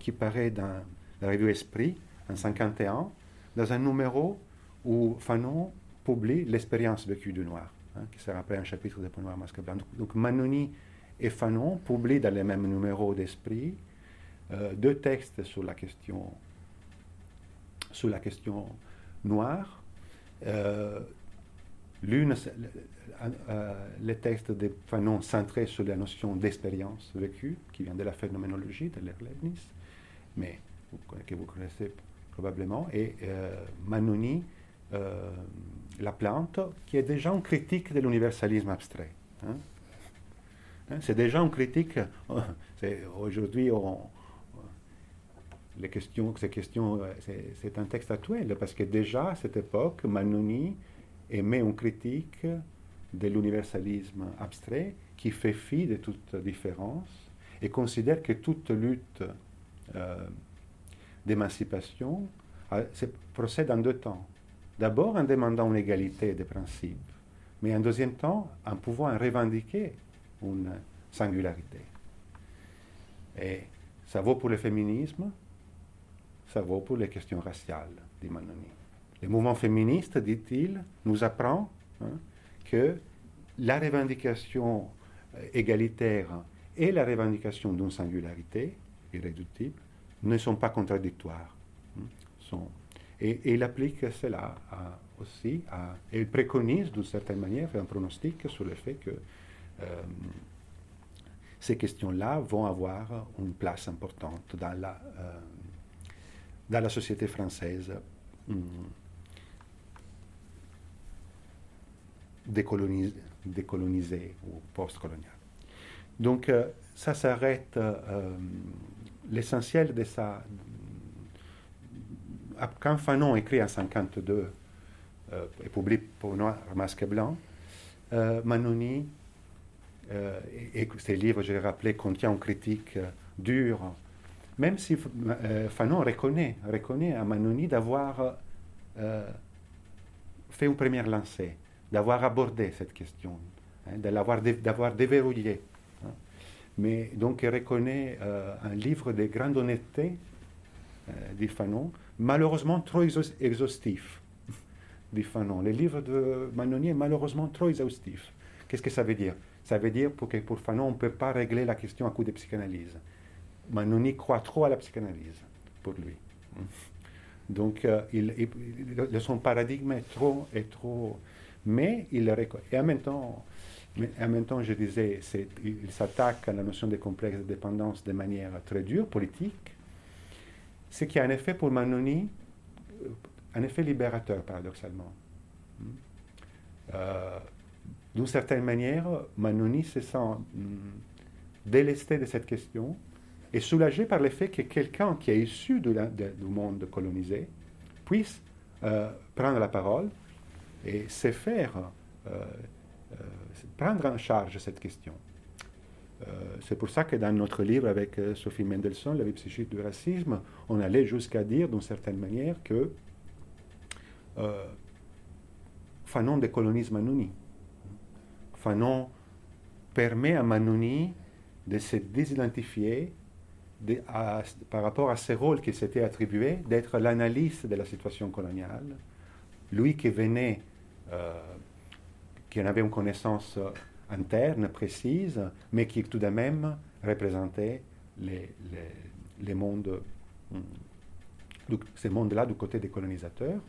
Speaker 2: qui paraît dans la revue Esprit en 51 dans un numéro où Fanon publie l'expérience vécue du noir, hein, qui sera après un chapitre de Point Noir Masque Blanc. Donc, Manoni et Fanon publient dans les mêmes numéros d'Esprit euh, deux textes sur la question, sur la question noire. Euh, L'une, euh, le texte de Fanon centré sur la notion d'expérience vécue, qui vient de la phénoménologie de l'Erlebnis, mais que vous connaissez probablement, et euh, Manoni, euh, La Plante, qui est déjà une critique de l'universalisme abstrait. Hein. Hein, c'est déjà une critique. Aujourd'hui, les questions, ces questions, c'est un texte actuel, parce que déjà à cette époque, Manoni émet une critique de l'universalisme abstrait qui fait fi de toute différence et considère que toute lutte euh, d'émancipation euh, procède en deux temps. D'abord en demandant une égalité des principes, mais en deuxième temps en pouvant revendiquer une singularité. Et ça vaut pour le féminisme, ça vaut pour les questions raciales, dit Manoni. Le mouvement féministe, dit-il, nous apprend hein, que la revendication euh, égalitaire et la revendication d'une singularité irréductible ne sont pas contradictoires. Hein, et, il applique cela aussi, et il préconise d'une certaine manière, un pronostic sur le fait que euh, ces questions-là vont avoir une place importante dans la, euh, dans la société française hum, décolonisée, ou post-coloniale. Donc, euh, ça s'arrête l'essentiel de ça, quand Fanon écrit en 52 euh, et publie pour Noir Masque Blanc, euh, Manoni, euh, et, ses livres, je l'ai rappelé, contient une critique dure, même si Fanon reconnaît, reconnaît à Manoni d'avoir fait une première lancée, d'avoir abordé cette question, hein, d'avoir déverrouillé mais donc il reconnaît euh, un livre de grande honnêteté, euh, Fanon, malheureusement trop exhaustif, dit Fanon. Le livre de Manoni est malheureusement trop exhaustif. Qu'est-ce que ça veut dire? Ça veut dire que pour Fanon, on ne peut pas régler la question à coup de psychanalyse. Manoni croit trop à la psychanalyse, pour lui. Donc, euh, il, son paradigme est trop, est trop... Mais il le reconnaît. Et en même temps, mais en même temps, je disais, il s'attaque à la notion de complexe de dépendance de manière très dure, politique, ce qui a un effet pour Manoni, euh, un effet libérateur, paradoxalement. Hmm. Euh, d'une certaine manière, Manoni se sent hmm, délesté de cette question et soulagé par le fait que quelqu'un qui est issu du monde colonisé puisse euh, prendre la parole et se faire prendre en charge cette question. Euh, c'est pour ça que dans notre livre avec euh, Sophie Mendelssohn, La vie psychique du racisme, on allait jusqu'à dire d'une certaine manière que Fanon décolonise Manoni. Fanon permet à Manoni de se désidentifier par rapport à ce rôle qui s'était attribué d'être l'analyste de la situation coloniale. Lui qui venait qui en avait une connaissance euh, interne, précise, mais qui tout de même représentait les, les, mondes, hmm, ces mondes-là du côté des colonisateurs.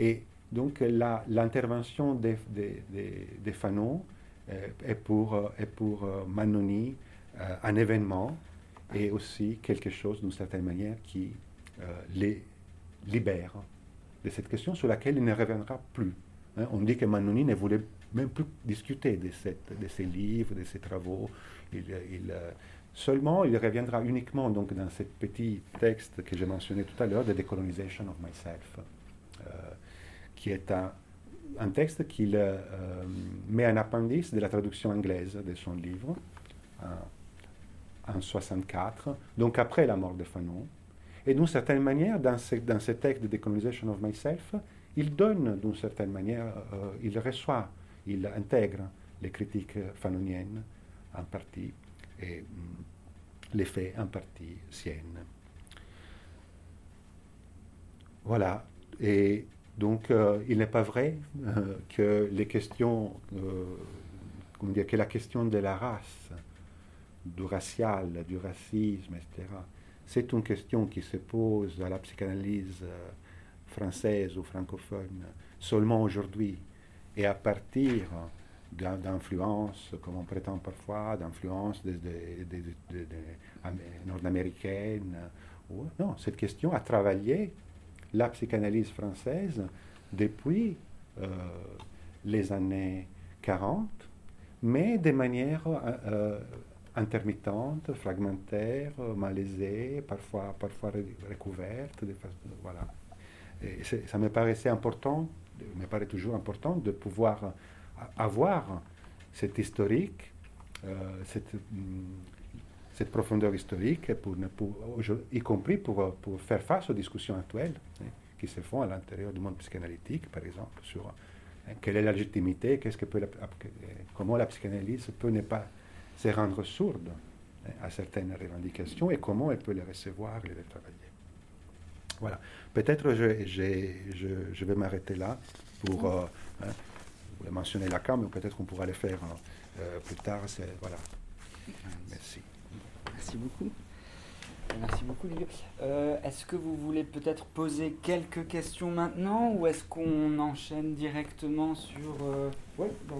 Speaker 2: Et donc l'intervention des, des, Fanon euh, est pour, euh, est pour Manoni un événement et aussi quelque chose d'une certaine manière qui les libère de cette question sur laquelle il ne reviendra plus. Hein. on dit que Manoni ne voulait même plus discuter de, ces livres, de ces travaux. Euh, seulement, il reviendra uniquement donc dans ce petit texte que j'ai mentionné tout à l'heure, The Decolonization of Myself. qui est un, texte qu'il met un appendice de la traduction anglaise de son livre en 64, donc après la mort de Fanon. Et d'une certaine manière, dans ce, dans ce texte de Decolonization of Myself, il donne d'une certaine manière, euh, il reçoit, il intègre les critiques fanoniennes en partie et mm, les faits en partie siennes. Voilà. Et donc, euh, il n'est pas vrai euh, que les questions, comment dire, que la question de la race du racial, du racisme, etc. C'est une question qui se pose à la psychanalyse française ou francophone seulement aujourd'hui et à partir d'influences, comme on prétend parfois, d'influences nord-américaines. Non, cette question a travaillé la psychanalyse française depuis euh, les années 40, mais de manière euh, intermittente, fragmentaire, malaisée, parfois, parfois recouverte. voilà. Et ça me paraissait important, me paraît toujours important de pouvoir avoir cet historique, euh, cette, mm, cette, profondeur historique, pour, y compris pour, faire face aux discussions actuelles hein, qui se font à l'intérieur du monde psychanalytique, par exemple, sur hein, quelle est la légitimité, peut comment la psychanalyse peut ne pas se rendre sourde hein, à certaines revendications et comment elle peut les recevoir et les travailler. Voilà. Peut-être je, je, je, vais m'arrêter là pour euh, hein, mentionner la mais peut-être qu'on pourra le faire euh, plus tard. Voilà. Merci.
Speaker 1: Merci beaucoup. Merci beaucoup, euh, est-ce que vous voulez peut-être poser quelques questions maintenant ou est-ce qu'on enchaîne directement sur. Oui, bah,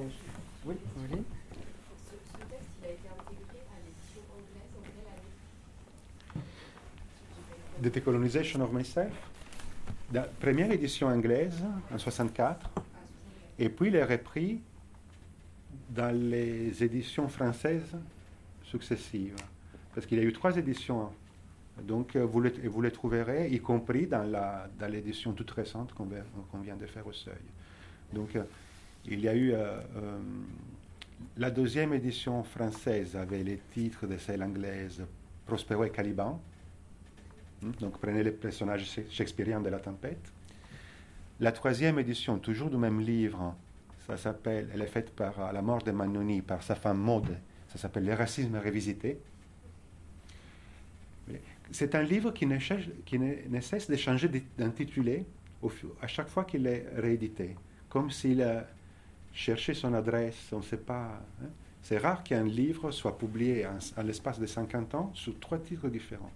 Speaker 1: oui, oui.
Speaker 2: The Decolonization of Myself, la première édition anglaise en 64, et puis il est repris dans les éditions françaises successives. Parce qu'il y a eu trois éditions. Donc vous les, vous les trouverez, y compris dans l'édition toute récente qu'on vient de faire au seuil. Donc il y a eu. Euh, euh, la deuxième édition française avait les titres de celle anglaise Prospero et Caliban. Hmm? Donc prenez les personnages shakespeariens de la tempête. La troisième édition, toujours du même livre, ça s'appelle, elle est faite par la mort de Manoni par sa femme Maud. Ça s'appelle Le racisme révisité. C'est un livre qui ne, qui ne, cesse de changer d'intitulé à chaque fois qu'il est réédité, comme s'il a cherché son adresse, on ne sait pas. Hein. C'est rare qu'un livre soit publié en, l'espace de 50 ans sous trois titres différents.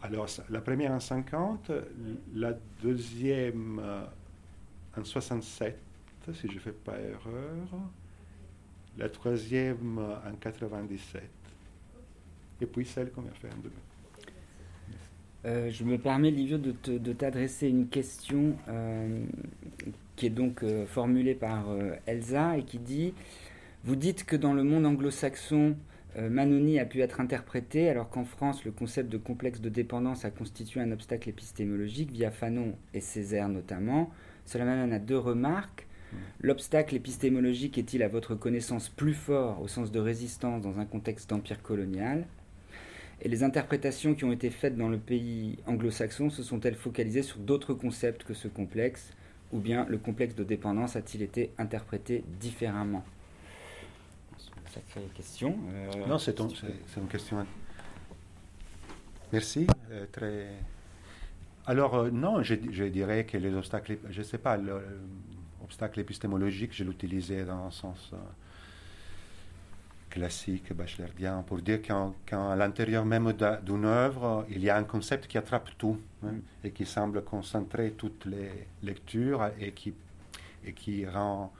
Speaker 2: Alors, la première en 50, la deuxième euh, en 67, si je ne fais pas erreur, la troisième en 97, et puis celle qu'on a fait en 2000.
Speaker 1: Euh, je me permets, Livio, de t'adresser une question euh, qui est donc formulée par Elsa et qui dit Vous dites que dans le monde anglo-saxon, euh, Manoni a pu être interprété alors qu'en France, le concept de complexe de dépendance a constitué un obstacle épistémologique via Fanon et Césaire notamment. Cela m'amène à deux remarques. L'obstacle épistémologique est-il à votre connaissance plus fort au sens de résistance dans un contexte d'empire colonial? Et les interprétations qui ont été faites dans le pays anglo-saxon se sont-elles focalisées sur d'autres concepts que ce complexe? Ou bien le complexe de dépendance a-t-il été interprété différemment? Sacrée question.
Speaker 2: Euh, non, c'est une question. Merci. Euh, très... Alors, euh, non, je, dirais que les obstacles, je ne sais pas, l'obstacle épistémologique, je l'utilisais dans un sens classique, bachelardien, pour dire qu'à l'intérieur même d'une œuvre, il y a un concept qui attrape tout hein, mm. et qui semble concentrer toutes les lectures et qui, et qui rend,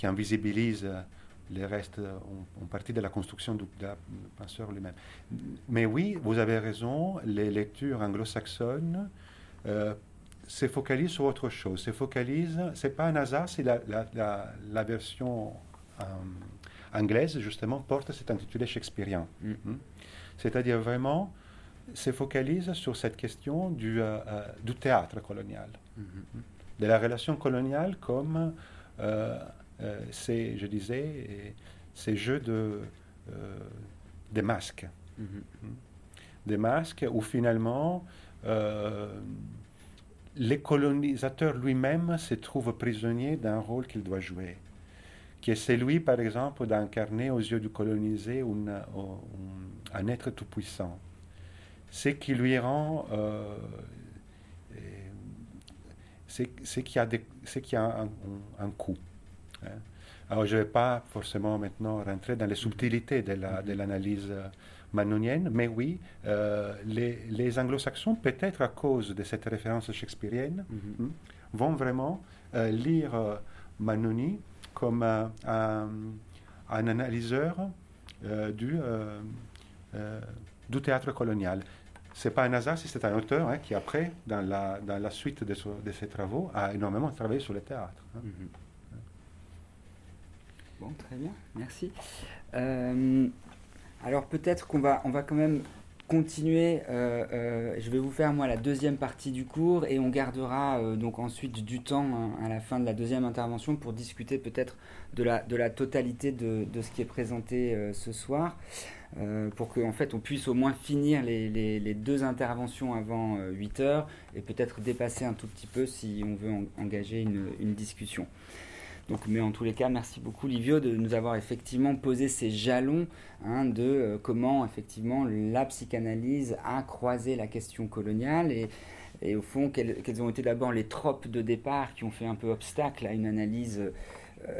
Speaker 2: qui invisibilise les restes en, partie de la construction du, penseur lui-même. Mais oui, vous avez raison, les lectures anglo-saxonnes euh, se focalisent sur autre chose. Se focalisent, c'est pas un hasard si la, la, la, version euh, anglaise, justement, porte cet intitulé shakespearien. Mm. Hmm? C'est-à-dire vraiment se focalise sur cette question du, du théâtre colonial, mm-hmm. de la relation coloniale comme ces, je disais, ces jeux de, des masques. Mm-hmm. Mm. Des masques où finalement le colonisateur lui-même se trouve prisonnier d'un rôle qu'il doit jouer, qui est celui, par exemple, d'incarner aux yeux du colonisé un être tout-puissant. Ce qui lui rend. Euh, c'est qu'il y a, des, y a un, coût. Hein. Alors, je ne vais pas forcément maintenant rentrer dans les subtilités de l'analyse manonienne, mais oui, euh, les, anglo-saxons, peut-être à cause de cette référence shakespearienne, mhm. hmm, vont vraiment euh, lire euh, Manoni comme un, analyseur du, du théâtre colonial. Ce n'est pas un hasard si c'est un auteur hein, qui, après, dans la, dans la suite de, de, ses travaux, a énormément travaillé sur le théâtre. Hein.
Speaker 1: Bon, très bien, merci. Alors peut-être qu'on va, on va quand même continuer. Euh, euh, je vais vous faire moi la deuxième partie du cours et on gardera euh, donc ensuite du temps hein, à la fin de la deuxième intervention pour discuter peut-être de la, de la totalité de, ce qui est présenté ce soir. pour qu'en en fait on puisse au moins finir les, les, deux interventions avant 8 heures et peut-être dépasser un tout petit peu si on veut engager une, une discussion. Donc, mais en tous les cas, merci beaucoup Livio de nous avoir effectivement posé ces jalons hein, de euh, comment effectivement la psychanalyse a croisé la question coloniale et, et au fond quelles, ont été d'abord les tropes de départ qui ont fait un peu obstacle à une analyse euh,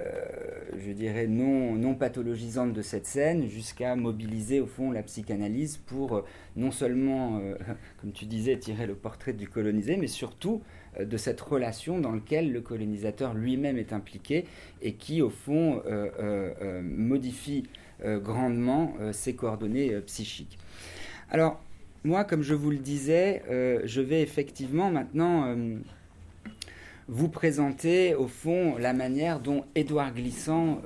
Speaker 1: je dirais, non, non pathologisante de cette scène, jusqu'à mobiliser au fond la psychanalyse pour euh, non seulement, comme tu disais, tirer le portrait du colonisé, mais surtout de cette relation dans laquelle le colonisateur lui-même est impliqué et qui, au fond, euh, euh, modifie grandement ses coordonnées psychiques. Alors, moi, comme je vous le disais, je vais effectivement maintenant vous présenter, au fond, la manière dont Édouard Glissant,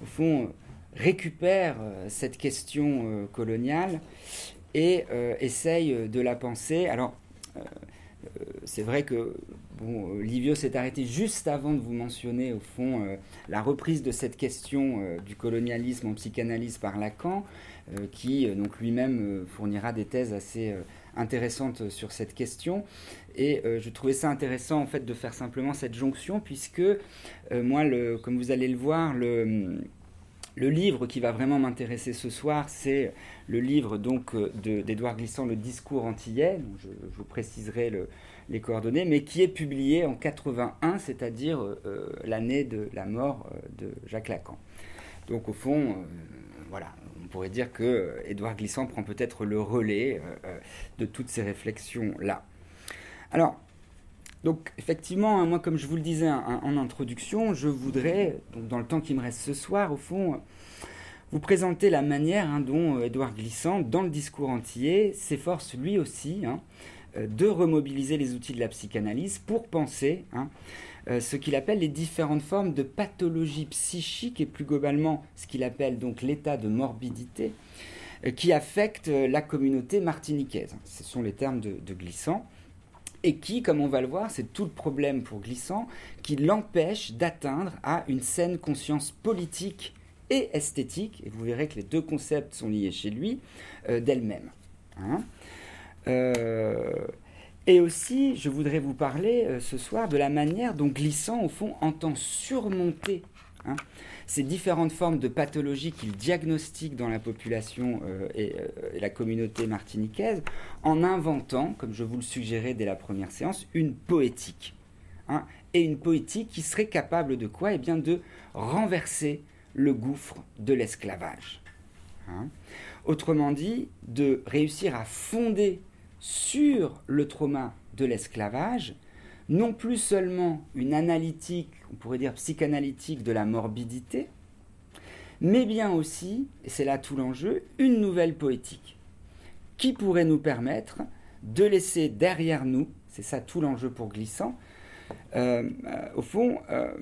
Speaker 1: au fond, récupère cette question coloniale et essaye de la penser. Alors, euh, c'est vrai que bon, euh, Livio s'est arrêté juste avant de vous mentionner, au fond, euh, la reprise de cette question du colonialisme en psychanalyse par Lacan, qui donc lui-même fournira des thèses assez intéressantes sur cette question. Et je trouvais ça intéressant en fait de faire simplement cette jonction, puisque moi, le, comme vous allez le voir, le le livre qui va vraiment m'intéresser ce soir, c'est le livre donc euh, d'Edouard Glissant, Le discours antillais. je, vous préciserai les coordonnées, mais qui est publié en 81, c'est-à-dire euh, euh, l'année de la mort de Jacques Lacan. Donc au fond, voilà, on pourrait dire que Édouard Glissant prend peut-être le relais de toutes ces réflexions-là. Alors, donc effectivement, hein, moi comme je vous le disais en, introduction, je voudrais, dans le temps qui me reste ce soir, au fond, vous présenter la manière hein, dont euh, Édouard Glissant, dans le discours entier, s'efforce lui aussi hein, euh, de remobiliser les outils de la psychanalyse pour penser euh, ce qu'il appelle les différentes formes de pathologie psychique et plus globalement ce qu'il appelle donc l'état de morbidité qui affecte la communauté martiniquaise. Ce sont les termes de, de Glissant et qui, comme on va le voir, c'est tout le problème pour Glissant, qui l'empêche d'atteindre à une saine conscience politique et esthétique, et vous verrez que les deux concepts sont liés chez lui, euh, d'elle-même. Hein. Euh, et aussi, je voudrais vous parler euh, ce soir de la manière dont Glissant, au fond, entend surmonter hein, ces différentes formes de pathologies qu'il diagnostique dans la population euh, et, la communauté martiniquaise en inventant, comme je vous le suggérais dès la première séance, une poétique. Hein, et une poétique qui serait capable de quoi? Eh bien de renverser le gouffre de l'esclavage. Hein. Autrement dit, de réussir à fonder sur le trauma de l'esclavage non plus seulement une analytique, on pourrait dire psychanalytique de la morbidité, mais bien aussi, et c'est là tout l'enjeu, une nouvelle poétique qui pourrait nous permettre de laisser derrière nous, c'est ça tout l'enjeu pour Glissant, euh, euh, au fond, euh,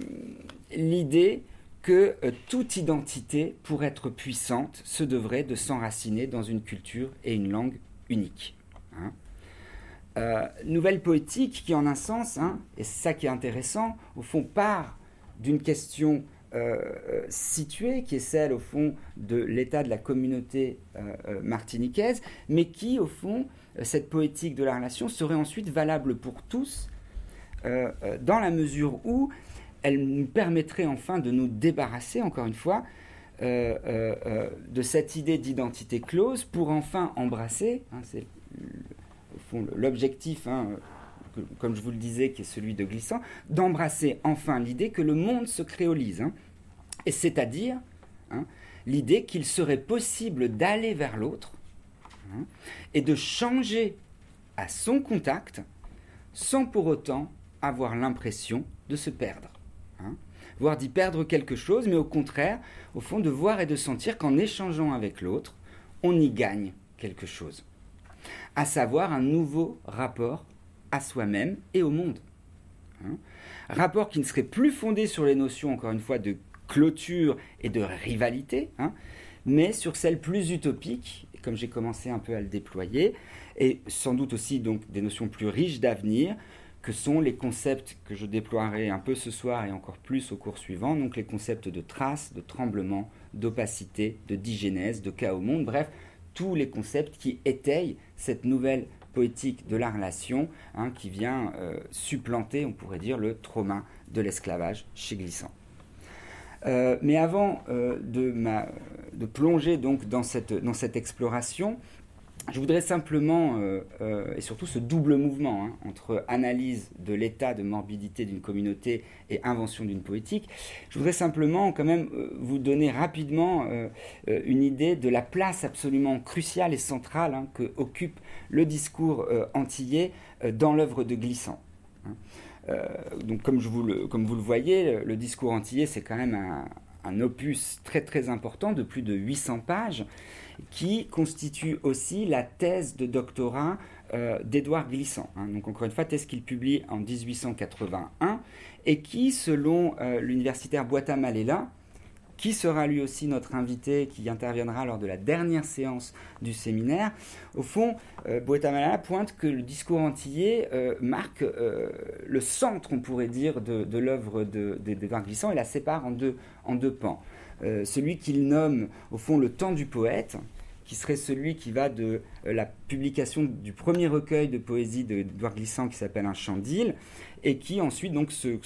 Speaker 1: l'idée que toute identité, pour être puissante, se devrait de s'enraciner dans une culture et une langue unique. Hein. Euh, nouvelle poétique qui, en un sens, hein, et c'est ça qui est intéressant, au fond, part d'une question euh, euh, située, qui est celle, au fond, de l'état de la communauté martiniquaise, mais qui, au fond, cette poétique de la relation serait ensuite valable pour tous, dans la mesure où elle nous permettrait enfin de nous débarrasser, encore une fois, de cette idée d'identité close pour enfin embrasser, hein, c'est l'objectif, hein, comme je vous le disais, qui est celui de Glissant, d'embrasser enfin l'idée que le monde se créolise. Hein. et c'est-à-dire l'idée qu'il serait possible d'aller vers l'autre et de changer à son contact sans pour autant avoir l'impression de se perdre. Voire d'y perdre quelque chose, mais au contraire, au fond, de voir et de sentir qu'en échangeant avec l'autre, on y gagne quelque chose à savoir un nouveau rapport à soi-même et au monde. Hein. rapport qui ne serait plus fondé sur les notions, encore une fois, de clôture et de rivalité, hein, mais sur celles plus utopiques, comme j'ai commencé un peu à le déployer, et sans doute aussi donc des notions plus riches d'avenir, que sont les concepts que je déploierai un peu ce soir et encore plus au cours suivant, donc les concepts de trace, de tremblement, d'opacité, de digénèse, de chaos monde, bref, tous les concepts qui étayent cette nouvelle poétique de la relation hein, qui vient euh, supplanter, on pourrait dire, le trauma de l'esclavage chez Glissant. Euh, mais avant euh, de, de, plonger donc dans cette, dans cette exploration, je voudrais simplement, euh, euh, et surtout ce double mouvement hein, entre analyse de l'état de morbidité d'une communauté et invention d'une poétique, je voudrais simplement quand même euh, vous donner rapidement une idée de la place absolument cruciale et centrale hein, que occupe le discours antillais dans l'œuvre de Glissant. Hein. donc comme, vous le, comme vous le voyez, le discours antillais, c'est quand même un, un opus très très important de plus de 800 pages qui constitue aussi la thèse de doctorat euh, d'Édouard Glissant. Hein. Donc encore une fois, thèse qu'il publie en 1881 et qui, selon euh, l'universitaire Boita Malela, qui sera lui aussi notre invité, qui interviendra lors de la dernière séance du séminaire, au fond, euh, pointe que le discours antillais euh, marque le centre, on pourrait dire, de, l'œuvre d'Édouard Glissant et la sépare en deux, en deux pans. Euh, celui qu'il nomme au fond le temps du poète, qui serait celui qui va de euh, la publication du premier recueil de poésie d'Edouard Glissant qui s'appelle Un chant et qui ensuite donc se,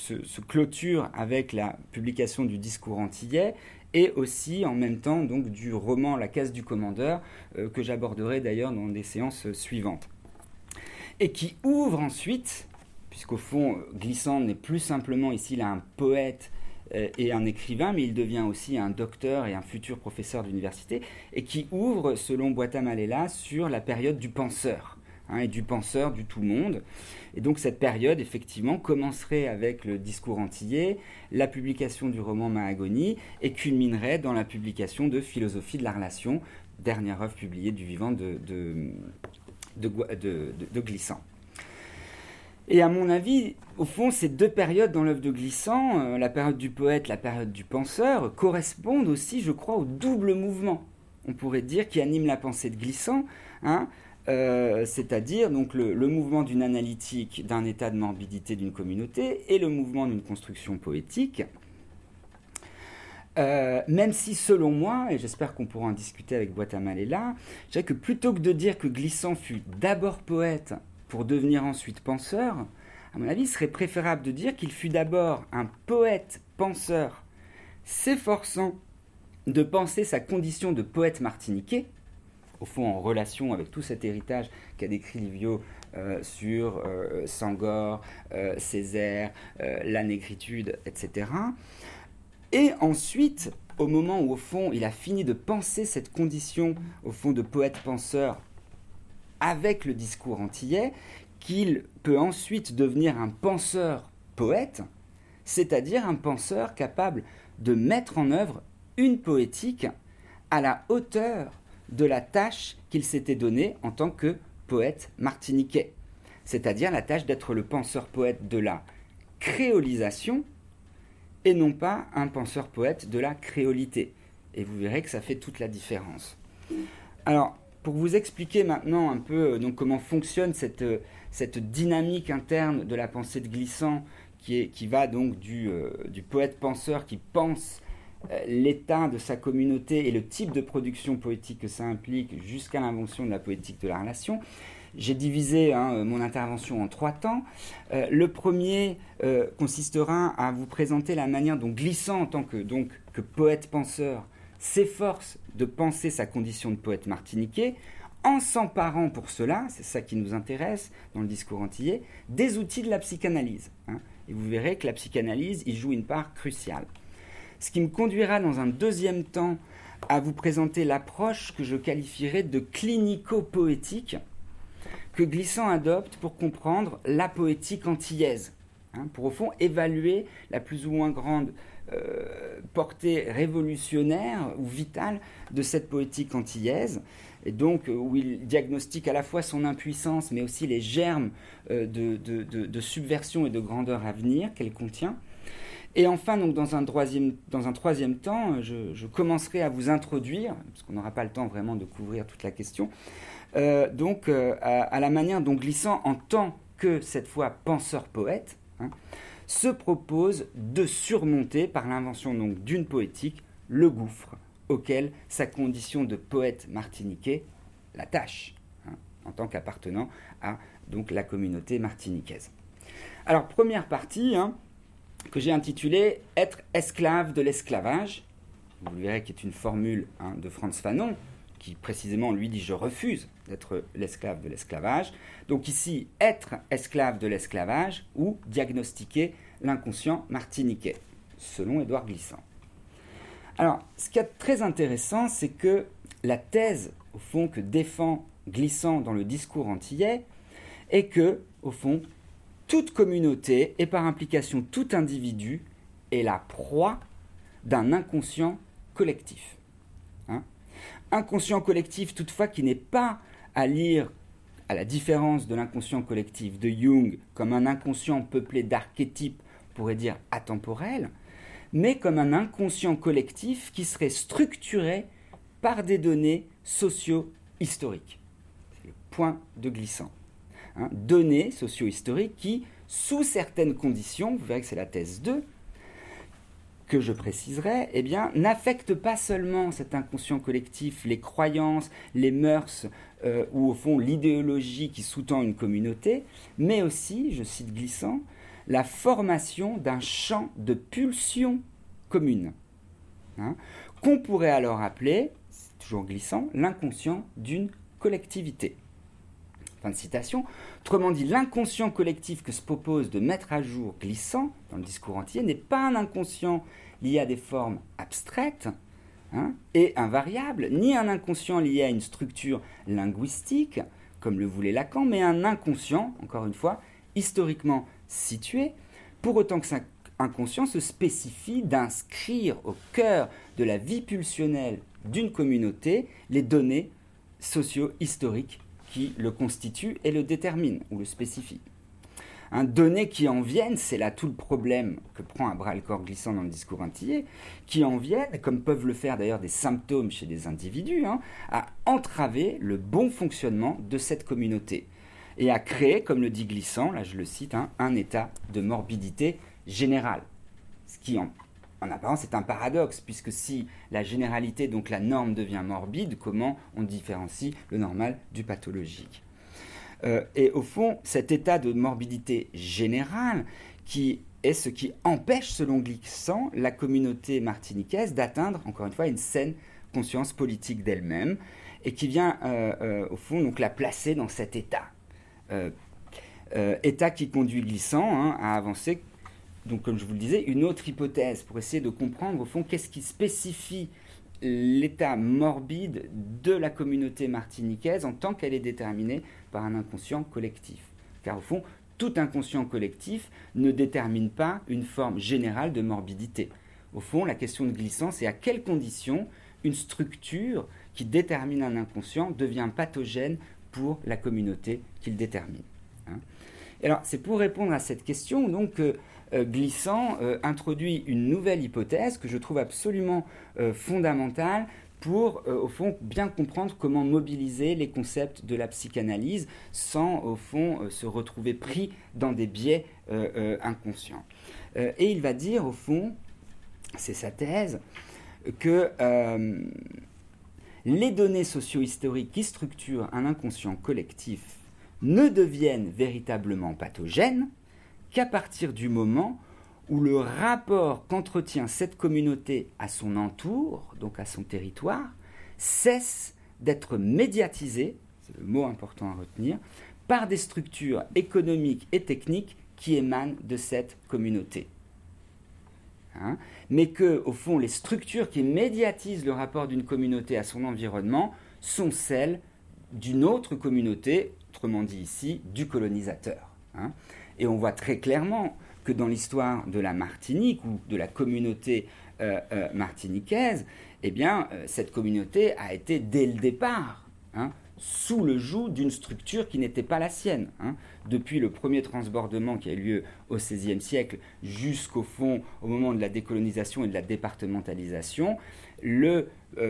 Speaker 1: clôture avec la publication du discours antillais et aussi en même temps donc du roman La case du commandeur euh, que j'aborderai d'ailleurs dans des séances suivantes. Et qui ouvre ensuite, puisqu'au fond Glissant n'est plus simplement ici là un poète et un écrivain, mais il devient aussi un docteur et un futur professeur d'université, et qui ouvre, selon Boita Malela, sur la période du penseur, hein, et du penseur du tout monde. Et donc cette période, effectivement, commencerait avec le discours antillais, la publication du roman Mahagoni, et culminerait dans la publication de Philosophie de la relation, dernière œuvre publiée du vivant de, de, de Glissant. Et à mon avis, au fond, ces deux périodes dans l'œuvre de Glissant, euh, la période du poète, la période du penseur, correspondent aussi, je crois, au double mouvement, on pourrait dire, qui anime la pensée de Glissant, hein, euh, c'est-à-dire donc le, mouvement d'une analytique d'un état de morbidité d'une communauté et le mouvement d'une construction poétique. Euh, même si selon moi, et j'espère qu'on pourra en discuter avec Boitamalela, je dirais que plutôt que de dire que Glissant fut d'abord poète pour devenir ensuite penseur, à mon avis, il serait préférable de dire qu'il fut d'abord un poète penseur s'efforçant de penser sa condition de poète martiniquais, au fond en relation avec tout cet héritage qu'a décrit Livio euh, sur euh, Sangor, euh, Césaire, la négritude, etc. Et ensuite, au moment où au fond il a fini de penser cette condition au fond de poète penseur avec le discours antillais qu'il peut ensuite devenir un penseur poète, c'est-à-dire un penseur capable de mettre en œuvre une poétique à la hauteur de la tâche qu'il s'était donnée en tant que poète martiniquais, c'est-à-dire la tâche d'être le penseur poète de la créolisation et non pas un penseur poète de la créolité. Et vous verrez que ça fait toute la différence. Alors, pour vous expliquer maintenant un peu donc, comment fonctionne cette, cette dynamique interne de la pensée de Glissant, qui, est, qui va donc du, du poète-penseur qui pense l'état de sa communauté et le type de production poétique que ça implique jusqu'à l'invention de la poétique de la relation, j'ai divisé hein, euh, mon intervention en trois temps. Euh, le premier euh, consistera à vous présenter la manière dont Glissant, en tant que, donc, que poète-penseur, s'efforce de penser sa condition de poète martiniquais, en s'emparant pour cela, c'est ça qui nous intéresse dans le discours antillais, des outils de la psychanalyse. Hein. Et vous verrez que la psychanalyse y joue une part cruciale. Ce qui me conduira dans un deuxième temps à vous présenter l'approche que je qualifierais de clinico-poétique, que Glissant adopte pour comprendre la poétique antillaise, hein, pour au fond évaluer la plus ou moins grande portée révolutionnaire ou vitale de cette poétique antillaise, et donc euh, où il diagnostique à la fois son impuissance, mais aussi les germes euh, de, subversion et de grandeur à venir qu'elle contient. Et enfin, donc, dans, un troisième, dans un troisième temps, je, commencerai à vous introduire, parce qu'on n'aura pas le temps vraiment de couvrir toute la question, euh, donc euh, à, la manière dont Glissant, en tant que cette fois penseur-poète, hein, se propose de surmonter par l'invention donc d'une poétique le gouffre auquel sa condition de poète martiniquais l'attache, hein, en tant qu'appartenant à la communauté martiniquaise. Alors première partie hein, que j'ai intitulée Être esclave de l'esclavage, vous verrez qui est une formule de Franz Fanon, qui précisément lui dit je refuse d'être l'esclave de l'esclavage. Donc ici, être esclave de l'esclavage ou diagnostiquer l'inconscient martiniquais, selon Édouard Glissant. Alors, ce qui est très intéressant, c'est que la thèse, au fond, que défend Glissant dans le discours antillais, est que, au fond, toute communauté et par implication tout individu est la proie d'un inconscient collectif inconscient collectif toutefois qui n'est pas à lire à la différence de l'inconscient collectif de Jung comme un inconscient peuplé d'archétypes, pourrait dire atemporel, mais comme un inconscient collectif qui serait structuré par des données socio-historiques. C'est le point de glissant. Hein. données socio-historiques qui, sous certaines conditions, vous verrez que c'est la thèse 2, que je préciserai, eh n'affecte pas seulement cet inconscient collectif, les croyances, les mœurs, euh, ou au fond l'idéologie qui sous-tend une communauté, mais aussi, je cite glissant, la formation d'un champ de pulsion commune, hein, qu'on pourrait alors appeler, toujours glissant, l'inconscient d'une collectivité. Fin de citation. Autrement dit, l'inconscient collectif que se propose de mettre à jour glissant dans le discours entier n'est pas un inconscient lié à des formes abstraites hein, et invariables, ni un inconscient lié à une structure linguistique, comme le voulait Lacan, mais un inconscient, encore une fois, historiquement situé, pour autant que cet inconscient se spécifie d'inscrire au cœur de la vie pulsionnelle d'une communauté les données socio-historiques qui le constitue et le détermine ou le spécifie. Un donné qui en viennent, c'est là tout le problème que prend à bras le corps glissant dans le discours antillais, qui en viennent, comme peuvent le faire d'ailleurs des symptômes chez des individus, hein, à entraver le bon fonctionnement de cette communauté et à créer, comme le dit Glissant, là je le cite, hein, un état de morbidité générale. Ce qui en en apparence, c'est un paradoxe, puisque si la généralité, donc la norme, devient morbide, comment on différencie le normal du pathologique? Euh, Et au fond, cet état de morbidité générale, qui est ce qui empêche, selon Glissant, la communauté martiniquaise d'atteindre, encore une fois, une saine conscience politique d'elle-même, et qui vient, euh, euh, au fond, donc la placer dans cet état. état qui conduit Glissant hein, à avancer donc comme je vous le disais, une autre hypothèse pour essayer de comprendre au fond qu'est-ce qui spécifie l'état morbide de la communauté martiniquaise en tant qu'elle est déterminée par un inconscient collectif. Car au fond, tout inconscient collectif ne détermine pas une forme générale de morbidité. Au fond, la question de glissance, c'est à quelles conditions une structure qui détermine un inconscient devient pathogène pour la communauté qu'il détermine. Hein. alors, c'est pour répondre à cette question donc que euh, glissant euh, introduit une nouvelle hypothèse que je trouve absolument euh, fondamentale pour, au fond, bien comprendre comment mobiliser les concepts de la psychanalyse sans, au fond, se retrouver pris dans des biais inconscients. et il va dire, au fond, c'est sa thèse, que les données socio-historiques qui structurent un inconscient collectif ne deviennent véritablement pathogènes qu'à partir du moment où le rapport qu'entretient cette communauté à son entour, donc à son territoire, cesse d'être médiatisé, c'est le mot important à retenir, par des structures économiques et techniques qui émanent de cette communauté. Hein, mais que, au fond, les structures qui médiatisent le rapport d'une communauté à son environnement sont celles d'une autre communauté, autrement dit ici, du colonisateur. Hein? Et on voit très clairement que dans l'histoire de la Martinique ou de la communauté euh, euh, martiniquaise, eh bien, euh, cette communauté a été dès le départ hein, sous le joug d'une structure qui n'était pas la sienne. Hein. Depuis le premier transbordement qui a eu lieu au XVIe siècle jusqu'au fond, au moment de la décolonisation et de la départementalisation, le,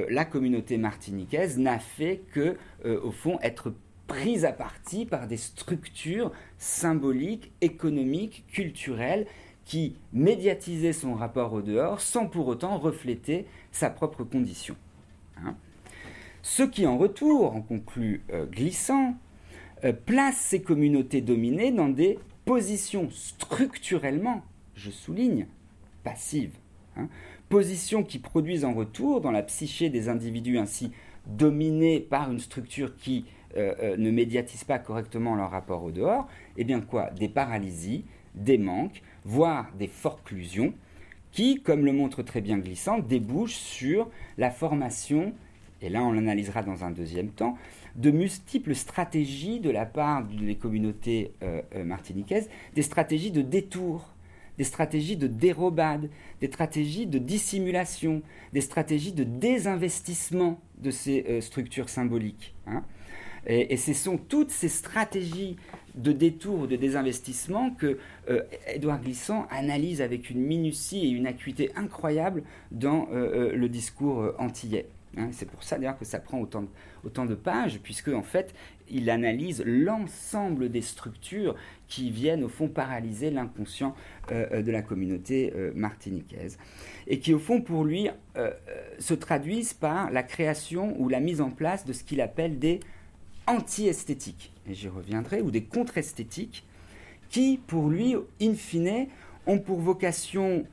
Speaker 1: la communauté martiniquaise n'a fait que, au fond, être prise à partie par des structures symboliques, économiques, culturelles, qui médiatisaient son rapport au dehors sans pour autant refléter sa propre condition. Hein. Ce qui, en retour, en conclut euh, Glissant, euh, place ces communautés dominées dans des positions structurellement, je souligne, passives. Hein, positions qui produisent en retour, dans la psyché des individus ainsi dominés par une structure qui euh, ne médiatise pas correctement leur rapport au dehors, eh bien quoi? Des paralysies, des manques, voire des forclusions, qui, comme le montre très bien Glissant, débouchent sur la formation et là on l'analysera dans un deuxième temps, de multiples stratégies de la part des communautés euh, euh, martiniquaises, des stratégies de détour, des stratégies de dérobade, des stratégies de dissimulation, des stratégies de désinvestissement de ces euh, structures symboliques. Hein. Et, ce sont toutes ces stratégies de détour, de désinvestissement que Édouard Glissant analyse avec une minutie et une acuité incroyable dans le discours antillais. Hein, c'est pour ça d'ailleurs que ça prend autant de, autant de pages, puisque en fait, il analyse l'ensemble des structures qui viennent au fond paralyser l'inconscient euh, euh, de la communauté euh, martiniquaise, et qui au fond pour lui se traduisent par la création ou la mise en place de ce qu'il appelle des anti-esthétiques, et j'y reviendrai, ou des contre-esthétiques, qui pour lui, in fine, ont pour vocation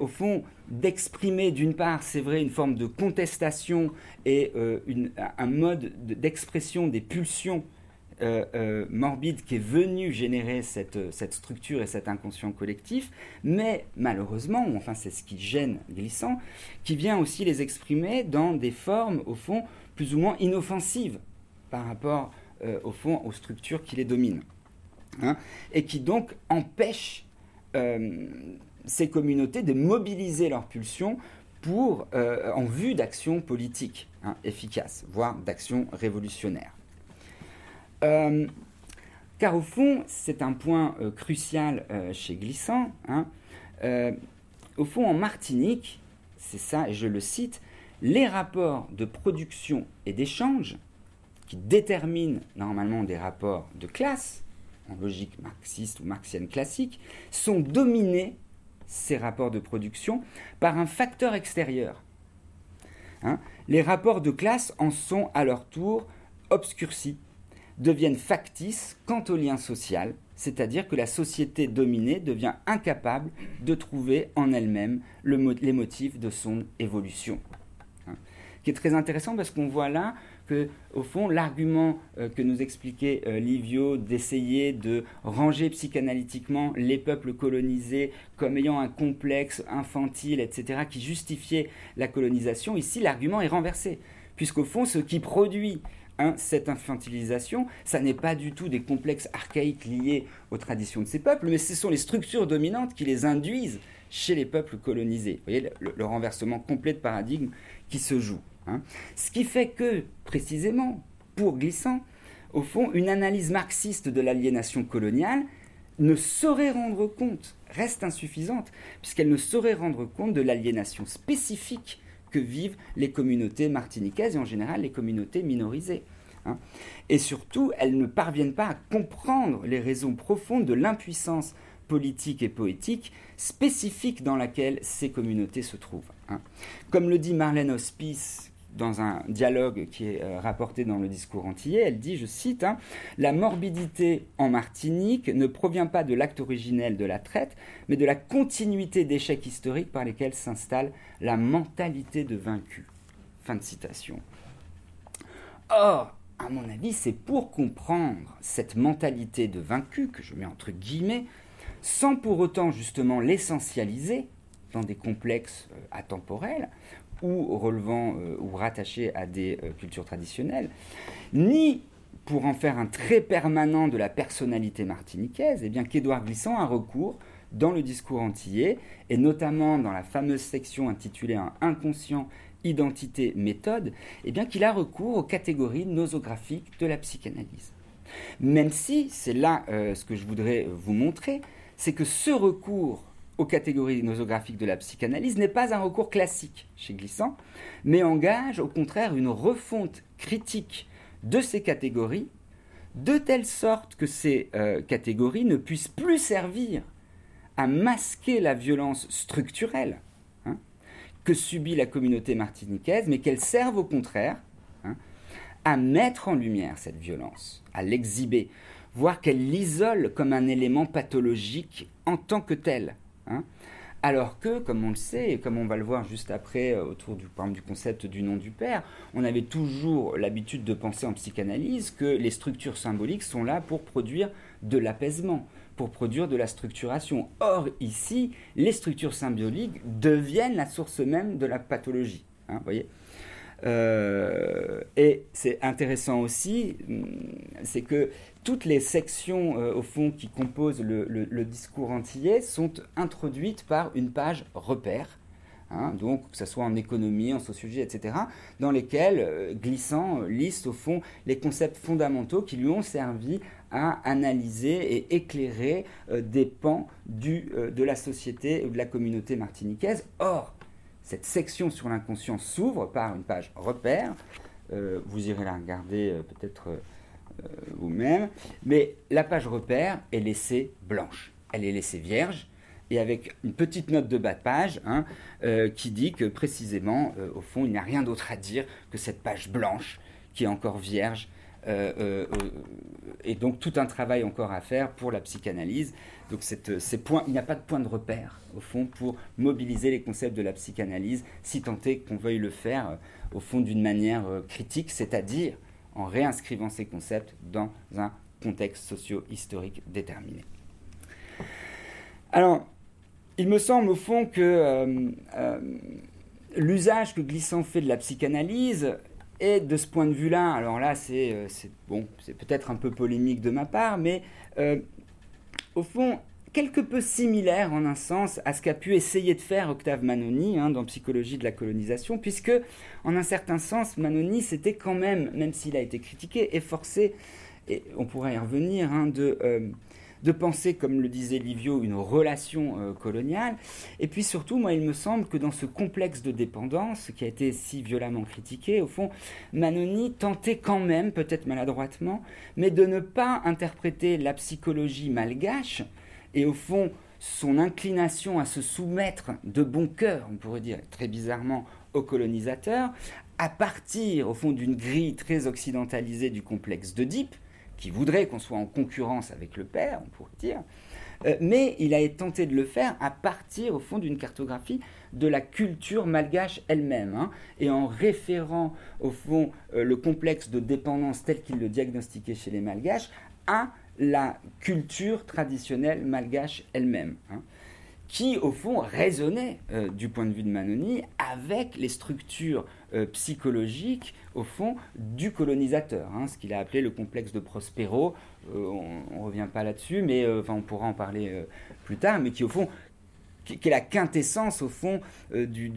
Speaker 1: au fond, d'exprimer d'une part, c'est vrai, une forme de contestation et euh, un mode d'expression des pulsions euh, euh, morbides qui est venu générer cette, cette, structure et cet inconscient collectif, mais malheureusement, enfin c'est ce qui gêne Glissant, qui vient aussi les exprimer dans des formes, au fond, plus ou moins inoffensives par rapport, au fond, aux structures qui les dominent. Hein, et qui donc empêchent ces communautés de mobiliser leurs pulsions euh, en vue d'actions politiques hein, efficaces, voire d'actions révolutionnaires. Euh, car au fond, c'est un point euh, crucial chez Glissant. Hein, au fond, en Martinique, c'est ça, et je le cite, les rapports de production et d'échange, qui déterminent normalement des rapports de classe, en logique marxiste ou marxienne classique, sont dominés ces rapports de production par un facteur extérieur. Hein, les rapports de classe en sont à leur tour obscurcis, deviennent factices quant au lien social, c'est-à-dire que la société dominée devient incapable de trouver en elle-même les motifs de son évolution. Hein, qui est très intéressant parce qu'on voit là que, au fond, l'argument euh, que nous expliquait euh, Livio d'essayer de ranger psychanalytiquement les peuples colonisés comme ayant un complexe infantile, etc., qui justifiait la colonisation, ici l'argument est renversé, puisqu'au fond, ce qui produit hein, cette infantilisation, ça n'est pas du tout des complexes archaïques liés aux traditions de ces peuples, mais ce sont les structures dominantes qui les induisent chez les peuples colonisés. Vous voyez le renversement complet de paradigme qui se joue. Hein. Ce qui fait que, précisément, pour Glissant, au fond, une analyse marxiste de l'aliénation coloniale ne saurait rendre compte, reste insuffisante, puisqu'elle ne saurait rendre compte de l'aliénation spécifique que vivent les communautés martiniquaises et en général les communautés minorisées. Hein. Et surtout, elles ne parviennent pas à comprendre les raisons profondes de l'impuissance politique et poétique spécifique dans laquelle ces communautés se trouvent. Hein. Comme le dit Marlène Hospice dans un dialogue qui est euh, rapporté dans le discours antillais, elle dit, je cite, hein, La morbidité en Martinique ne provient pas de l'acte originel de la traite, mais de la continuité d'échecs historiques par lesquels s'installe la mentalité de vaincu. Fin de citation. Or, à mon avis, c'est pour comprendre cette mentalité de vaincu, que je mets entre guillemets, sans pour autant justement l'essentialiser dans des complexes euh, atemporels ou relevant euh, ou rattachés à des euh, cultures traditionnelles, ni pour en faire un trait permanent de la personnalité martiniquaise, eh bien qu'Édouard Glissant a recours dans le discours antillais, et notamment dans la fameuse section intitulée Un inconscient identité, méthode, eh bien qu'il a recours aux catégories nosographiques de la psychanalyse. Même si, c'est là ce que je voudrais vous montrer, c'est que ce recours aux catégories nosographiques de la psychanalyse n'est pas un recours classique chez Glissant, mais engage au contraire une refonte critique de ces catégories, de telle sorte que ces euh, catégories ne puissent plus servir à masquer la violence structurelle que subit la communauté martiniquaise, mais qu'elle serve au contraire hein, à mettre en lumière cette violence, à l'exhiber, voire qu'elle l'isole comme un élément pathologique en tant que tel. Hein. alors que, comme on le sait, et comme on va le voir juste après euh, autour du, du concept du nom du père, on avait toujours l'habitude de penser en psychanalyse que les structures symboliques sont là pour produire de l'apaisement, pour produire de la structuration. Or, ici, les structures symboliques deviennent la source même de la pathologie. Hein, voyez euh, et c'est intéressant aussi, hum, c'est que toutes les sections, euh, au fond, qui composent le, discours antillais sont introduites par une page repère, hein, donc que ce soit en économie, en sociologie, etc., dans lesquelles euh, Glissant liste, au fond, les concepts fondamentaux qui lui ont servi à analyser et éclairer euh, des pans euh, de la société ou de la communauté martiniquaise. Or, cette section sur l'inconscient s'ouvre par une page repère. Euh, vous irez la regarder peut-être vous-même. Mais la page repère est laissée blanche. Elle est laissée vierge et avec une petite note de bas de page hein, qui dit que précisément, au fond, il n'y a rien d'autre à dire que cette page blanche qui est encore vierge euh, euh, euh, et donc tout un travail encore à faire pour la psychanalyse. Donc ces points, il n'y a pas de point de repère, au fond, pour mobiliser les concepts de la psychanalyse, si tant est qu'on veuille le faire, au fond, d'une manière critique, c'est-à-dire en réinscrivant ces concepts dans un contexte socio-historique déterminé. Alors, il me semble au fond que l'usage que Glissant fait de la psychanalyse et de ce point de vue-là, alors là, c'est euh, peut-être un peu polémique de ma part, mais euh, au fond, quelque peu similaire en un sens à ce qu'a pu essayer de faire Octave Manoni hein, dans Psychologie de la colonisation, puisque en un certain sens, Manoni s'était quand même, même s'il a été critiqué, efforcé, et on pourrait y revenir, hein, de euh, de penser, comme le disait Livio, une relation euh, coloniale. Et puis surtout, moi, il me semble que dans ce complexe de dépendance qui a été si violemment critiqué, au fond, Manoni tentait quand même, peut-être maladroitement, mais de ne pas interpréter la psychologie malgache et au fond son inclination à se soumettre de bon cœur, on pourrait dire très bizarrement, aux colonisateurs, à partir au fond d'une grille très occidentalisée du complexe d'Oedipe, qui voudrait qu'on soit en concurrence avec le père, on pourrait dire, euh, mais il a tenté de le faire à partir, au fond, d'une cartographie de la culture malgache elle-même, hein, et en référant, au fond, euh, le complexe de dépendance tel qu'il le diagnostiquait chez les malgaches à la culture traditionnelle malgache elle-même. Hein qui, au fond, résonnait, euh, du point de vue de Manoni, avec les structures euh, psychologiques, au fond, du colonisateur, hein, ce qu'il a appelé le complexe de Prospero. Euh, on ne revient pas là-dessus, mais enfin, on pourra en parler plus tard, mais qui, au fond, qui, est la quintessence, au fond, du,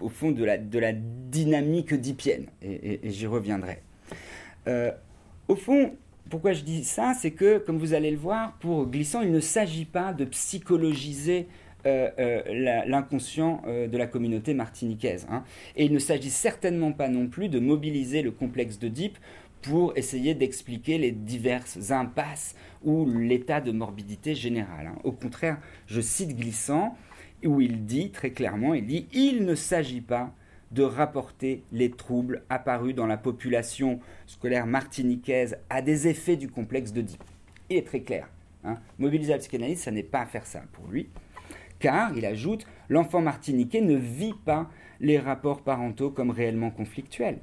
Speaker 1: au fond de, la, de la dynamique dipienne, et j'y reviendrai. au fond, pourquoi je dis ça C'est que, comme vous allez le voir, pour Glissant, il ne s'agit pas de psychologiser l'inconscient de la communauté martiniquaise. Hein. Et il ne s'agit certainement pas non plus de mobiliser le complexe d'Oedipe pour essayer d'expliquer les diverses impasses ou l'état de morbidité générale. Hein. Au contraire, je cite Glissant, où il dit très clairement, il dit, il ne s'agit pas de rapporter les troubles apparus dans la population scolaire martiniquaise à des effets du complexe de. Il est très clair. Hein. Mobiliser la psychanalyse, ça n'est pas faire ça pour lui. Car, il ajoute, l'enfant martiniquais ne vit pas les rapports parentaux comme réellement conflictuels.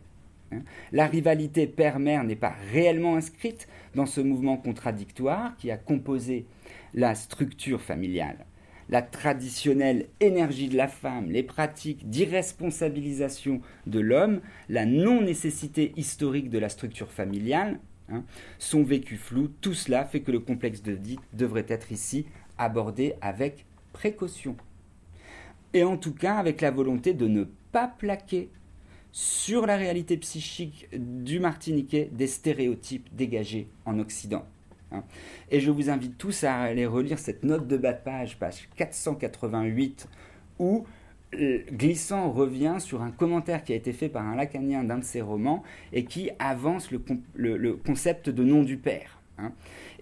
Speaker 1: Hein. La rivalité père-mère n'est pas réellement inscrite dans ce mouvement contradictoire qui a composé la structure familiale. La traditionnelle énergie de la femme, les pratiques d'irresponsabilisation de l'homme, la non-nécessité historique de la structure familiale, hein, sont vécus flous. Tout cela fait que le complexe de dit devrait être ici abordé avec précaution. Et en tout cas avec la volonté de ne pas plaquer sur la réalité psychique du Martiniquais des stéréotypes dégagés en Occident. Hein. Et je vous invite tous à aller relire cette note de bas de page, page 488, où euh, Glissant revient sur un commentaire qui a été fait par un lacanien d'un de ses romans et qui avance le, concept de nom du père. Hein.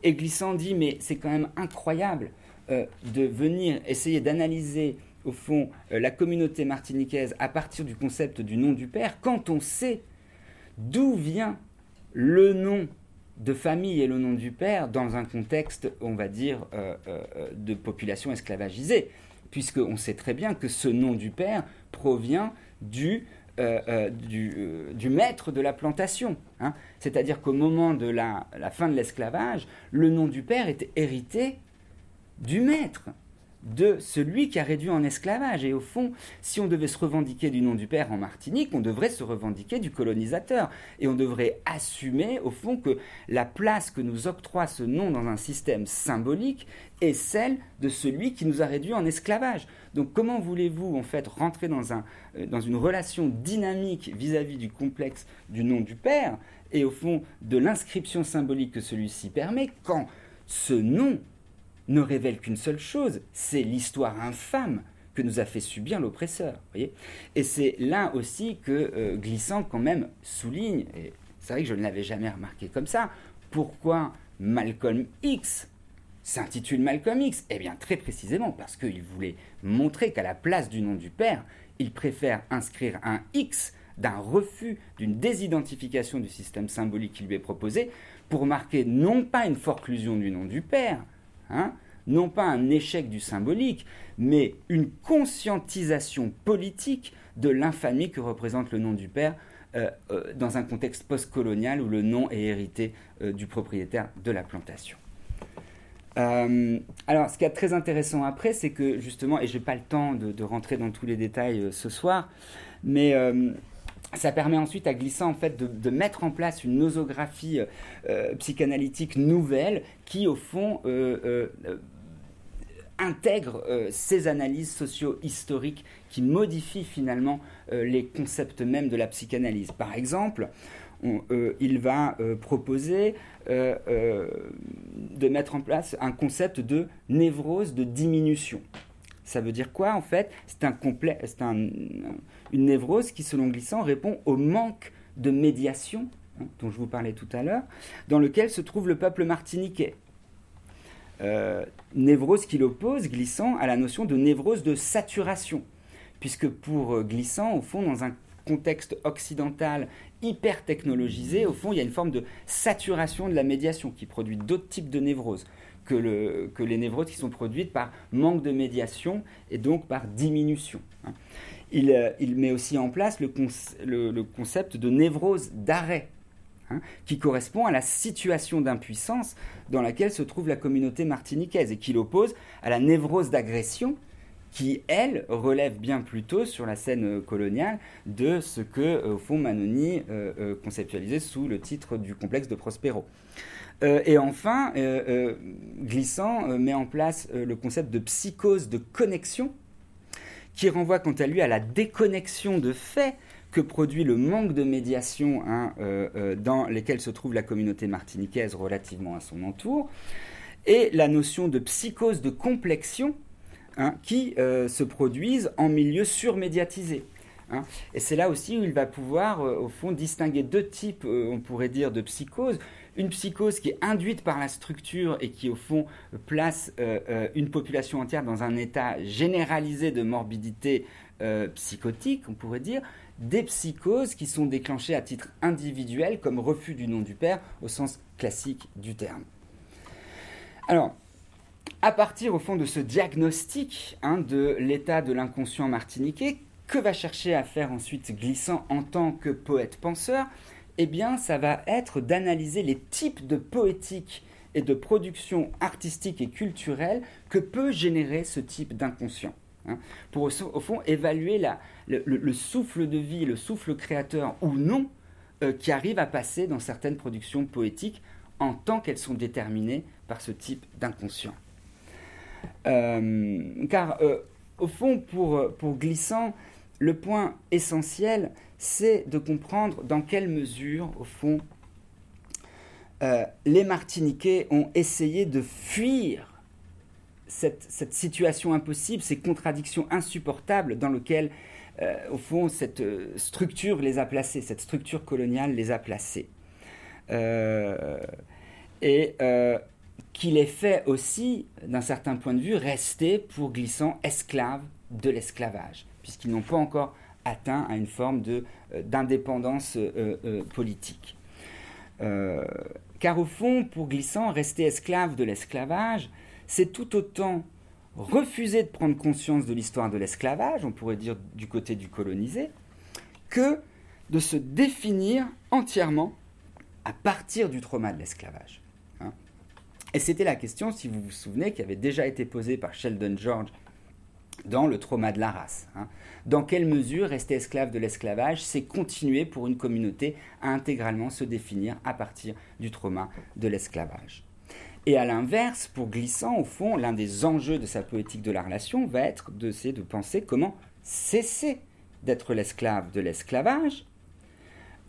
Speaker 1: Et Glissant dit, mais c'est quand même incroyable euh, de venir essayer d'analyser au fond, euh, la communauté martiniquaise à partir du concept du nom du père, quand on sait d'où vient le nom de famille et le nom du père dans un contexte, on va dire, euh, euh, de population esclavagisée, puisqu'on sait très bien que ce nom du père provient du, du, maître de la plantation. Hein. C'est-à-dire qu'au moment de la, la fin de l'esclavage, le nom du père était hérité du maître de celui qui a réduit en esclavage. Et au fond, si on devait se revendiquer du nom du Père en Martinique, on devrait se revendiquer du colonisateur. Et on devrait assumer, au fond, que la place que nous octroie ce nom dans un système symbolique est celle de celui qui nous a réduit en esclavage. Donc comment voulez-vous, en fait, rentrer dans, un, euh, dans une relation dynamique vis-à-vis du complexe du nom du Père et, au fond, de l'inscription symbolique que celui-ci permet quand ce nom ne révèle qu'une seule chose, c'est l'histoire infâme que nous a fait subir l'oppresseur. Et c'est là aussi que euh, Glissant quand même souligne, et c'est vrai que je ne l'avais jamais remarqué comme ça, pourquoi Malcolm X s'intitule Malcolm X Eh bien très précisément parce qu'il voulait montrer qu'à la place du nom du père, il préfère inscrire un X d'un refus, d'une désidentification du système symbolique qui lui est proposé, pour marquer non pas une forclusion du nom du père, Hein, non pas un échec du symbolique, mais une conscientisation politique de l'infamie que représente le nom du père euh, euh, dans un contexte postcolonial où le nom est hérité euh, du propriétaire de la plantation. alors, ce qui est très intéressant après, c'est que justement, et je n'ai pas le temps de, rentrer dans tous les détails ce soir, mais ça permet ensuite à Glissant en fait de, mettre en place une nosographie euh, psychanalytique nouvelle qui au fond euh, euh, intègre ces analyses socio-historiques qui modifient finalement les concepts mêmes de la psychanalyse. Par exemple, il va proposer de mettre en place un concept de névrose de diminution. Ça veut dire quoi en fait? C'est un, un, une névrose qui, selon Glissant, répond au manque de médiation hein, dont je vous parlais tout à l'heure, dans lequel se trouve le peuple martiniquais. Euh, névrose qui l'oppose, Glissant, à la notion de névrose de saturation, puisque pour euh, Glissant, au fond, dans un contexte occidental hyper technologisé, au fond, il y a une forme de saturation de la médiation qui produit d'autres types de névroses que, les névroses qui sont produites par manque de médiation et donc par diminution. Hein. Euh, il, met aussi en place le, concept de névrose d'arrêt, hein, qui correspond à la situation d'impuissance dans laquelle se trouve la communauté martiniquaise et qui l'oppose à la névrose d'agression qui, elle, relève bien plutôt sur la scène euh, coloniale de ce que, euh, au fond, Manoni conceptualisait sous le titre du complexe de Prospero. et enfin, Glissant met en place le concept de psychose de connexion, qui renvoie quant à lui à la déconnexion de fait que produit le manque de médiation hein, euh, euh, dans lesquels se trouve la communauté martiniquaise relativement à son entour, et la notion de psychose de complexion hein, qui se produisent en milieu surmédiatisé. Hein. Et c'est là aussi où il va pouvoir, au fond, distinguer deux types, on pourrait dire, de psychose une psychose qui est induite par la structure et qui, au fond, place une population entière dans un état généralisé de morbidité psychotique, on pourrait dire, des psychoses qui sont déclenchées à titre individuel comme refus du nom du père au sens classique du terme. Alors, à partir au fond de ce diagnostic hein, de l'état de l'inconscient martiniquais, que va chercher à faire ensuite Glissant en tant que poète-penseur? Eh bien, ça va être d'analyser les types de poétique et de production artistique et culturelle que peut générer ce type d'inconscient. Hein, pour au, fond évaluer le, souffle de vie, le souffle créateur ou non euh, qui arrive à passer dans certaines productions poétiques en tant qu'elles sont déterminées par ce type d'inconscient. Euh, car euh, au fond, pour, pour Glissant, le point essentiel, c'est de comprendre dans quelle mesure, au fond, les Martiniquais ont essayé de fuir cette, situation impossible, ces contradictions insupportables dans lesquelles, euh, au fond, cette euh, structure les a placés, cette structure coloniale les a placés. Euh, et qui les fait aussi, d'un certain point de vue, rester, pour glissant, esclaves de l'esclavage, puisqu'ils n'ont pas encore atteint à une forme d'indépendance politique. car au fond, pour glissant, rester esclave de l'esclavage, c'est tout autant refuser de prendre conscience de l'histoire de l'esclavage, on pourrait dire du côté du colonisé, que de se définir entièrement à partir du trauma de l'esclavage. Hein. Et c'était la question, si vous vous souvenez, qui avait déjà été posée par Sheldon George dans le trauma de la race. Hein. Dans quelle mesure rester esclave de l'esclavage, c'est continuer pour une communauté à intégralement se définir à partir du trauma de l'esclavage et à l'inverse, pour Glissant, au fond, l'un des enjeux de sa poétique de la relation va être de, de penser comment cesser d'être l'esclave de l'esclavage,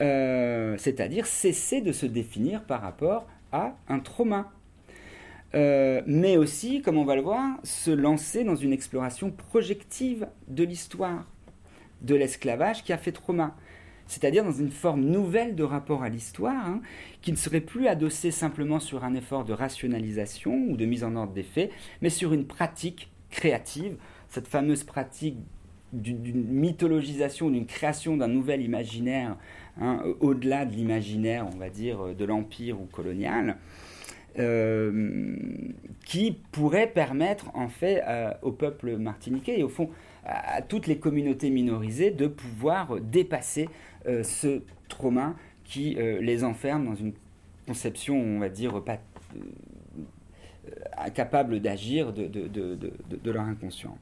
Speaker 1: euh, c'est-à-dire cesser de se définir par rapport à un trauma. Euh, mais aussi, comme on va le voir, se lancer dans une exploration projective de l'histoire de l'esclavage qui a fait trauma. C'est-à-dire dans une forme nouvelle de rapport à l'histoire, hein, qui ne serait plus adossée simplement sur un effort de rationalisation ou de mise en ordre des faits, mais sur une pratique créative, cette fameuse pratique d'une mythologisation, d'une création d'un nouvel imaginaire, hein, au-delà de l'imaginaire, on va dire, de l'empire ou colonial, qui pourrait permettre en fait euh, au peuple martiniquais et au fond à toutes les communautés minorisées de pouvoir dépasser euh, ce trauma qui euh, les enferme dans une conception, on va dire, pas euh, incapable d'agir de, de, leur inconscient.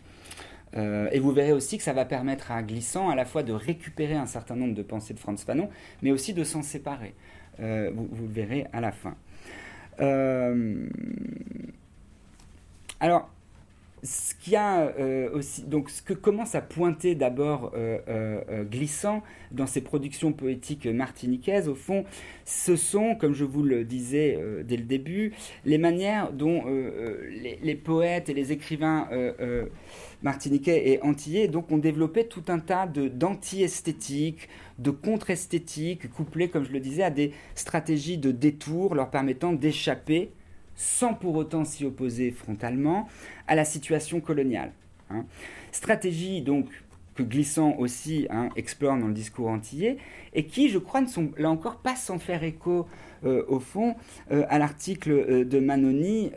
Speaker 1: et vous verrez aussi que ça va permettre à Glissant à la fois de récupérer un certain nombre de pensées de Franz Fanon, mais aussi de s'en séparer. vous, vous, le verrez à la fin. Alors, ce qui a euh, aussi, donc ce que commence à pointer d'abord euh, euh, Glissant dans ses productions poétiques martiniquaises, au fond, ce sont, comme je vous le disais dès le début, les manières dont les, poètes et les écrivains martiniquais et antillais donc ont développé tout un tas d'anti-esthétiques, de contre-esthétiques, couplées, comme je le disais, à des stratégies de détour leur permettant d'échapper sans pour autant s'y opposer frontalement à la situation coloniale. Hein. Stratégie donc que Glissant aussi hein, explore dans le discours antillais, et qui, je crois, ne sont là encore pas sans faire écho, euh, au fond, euh, à l'article euh, de Manoni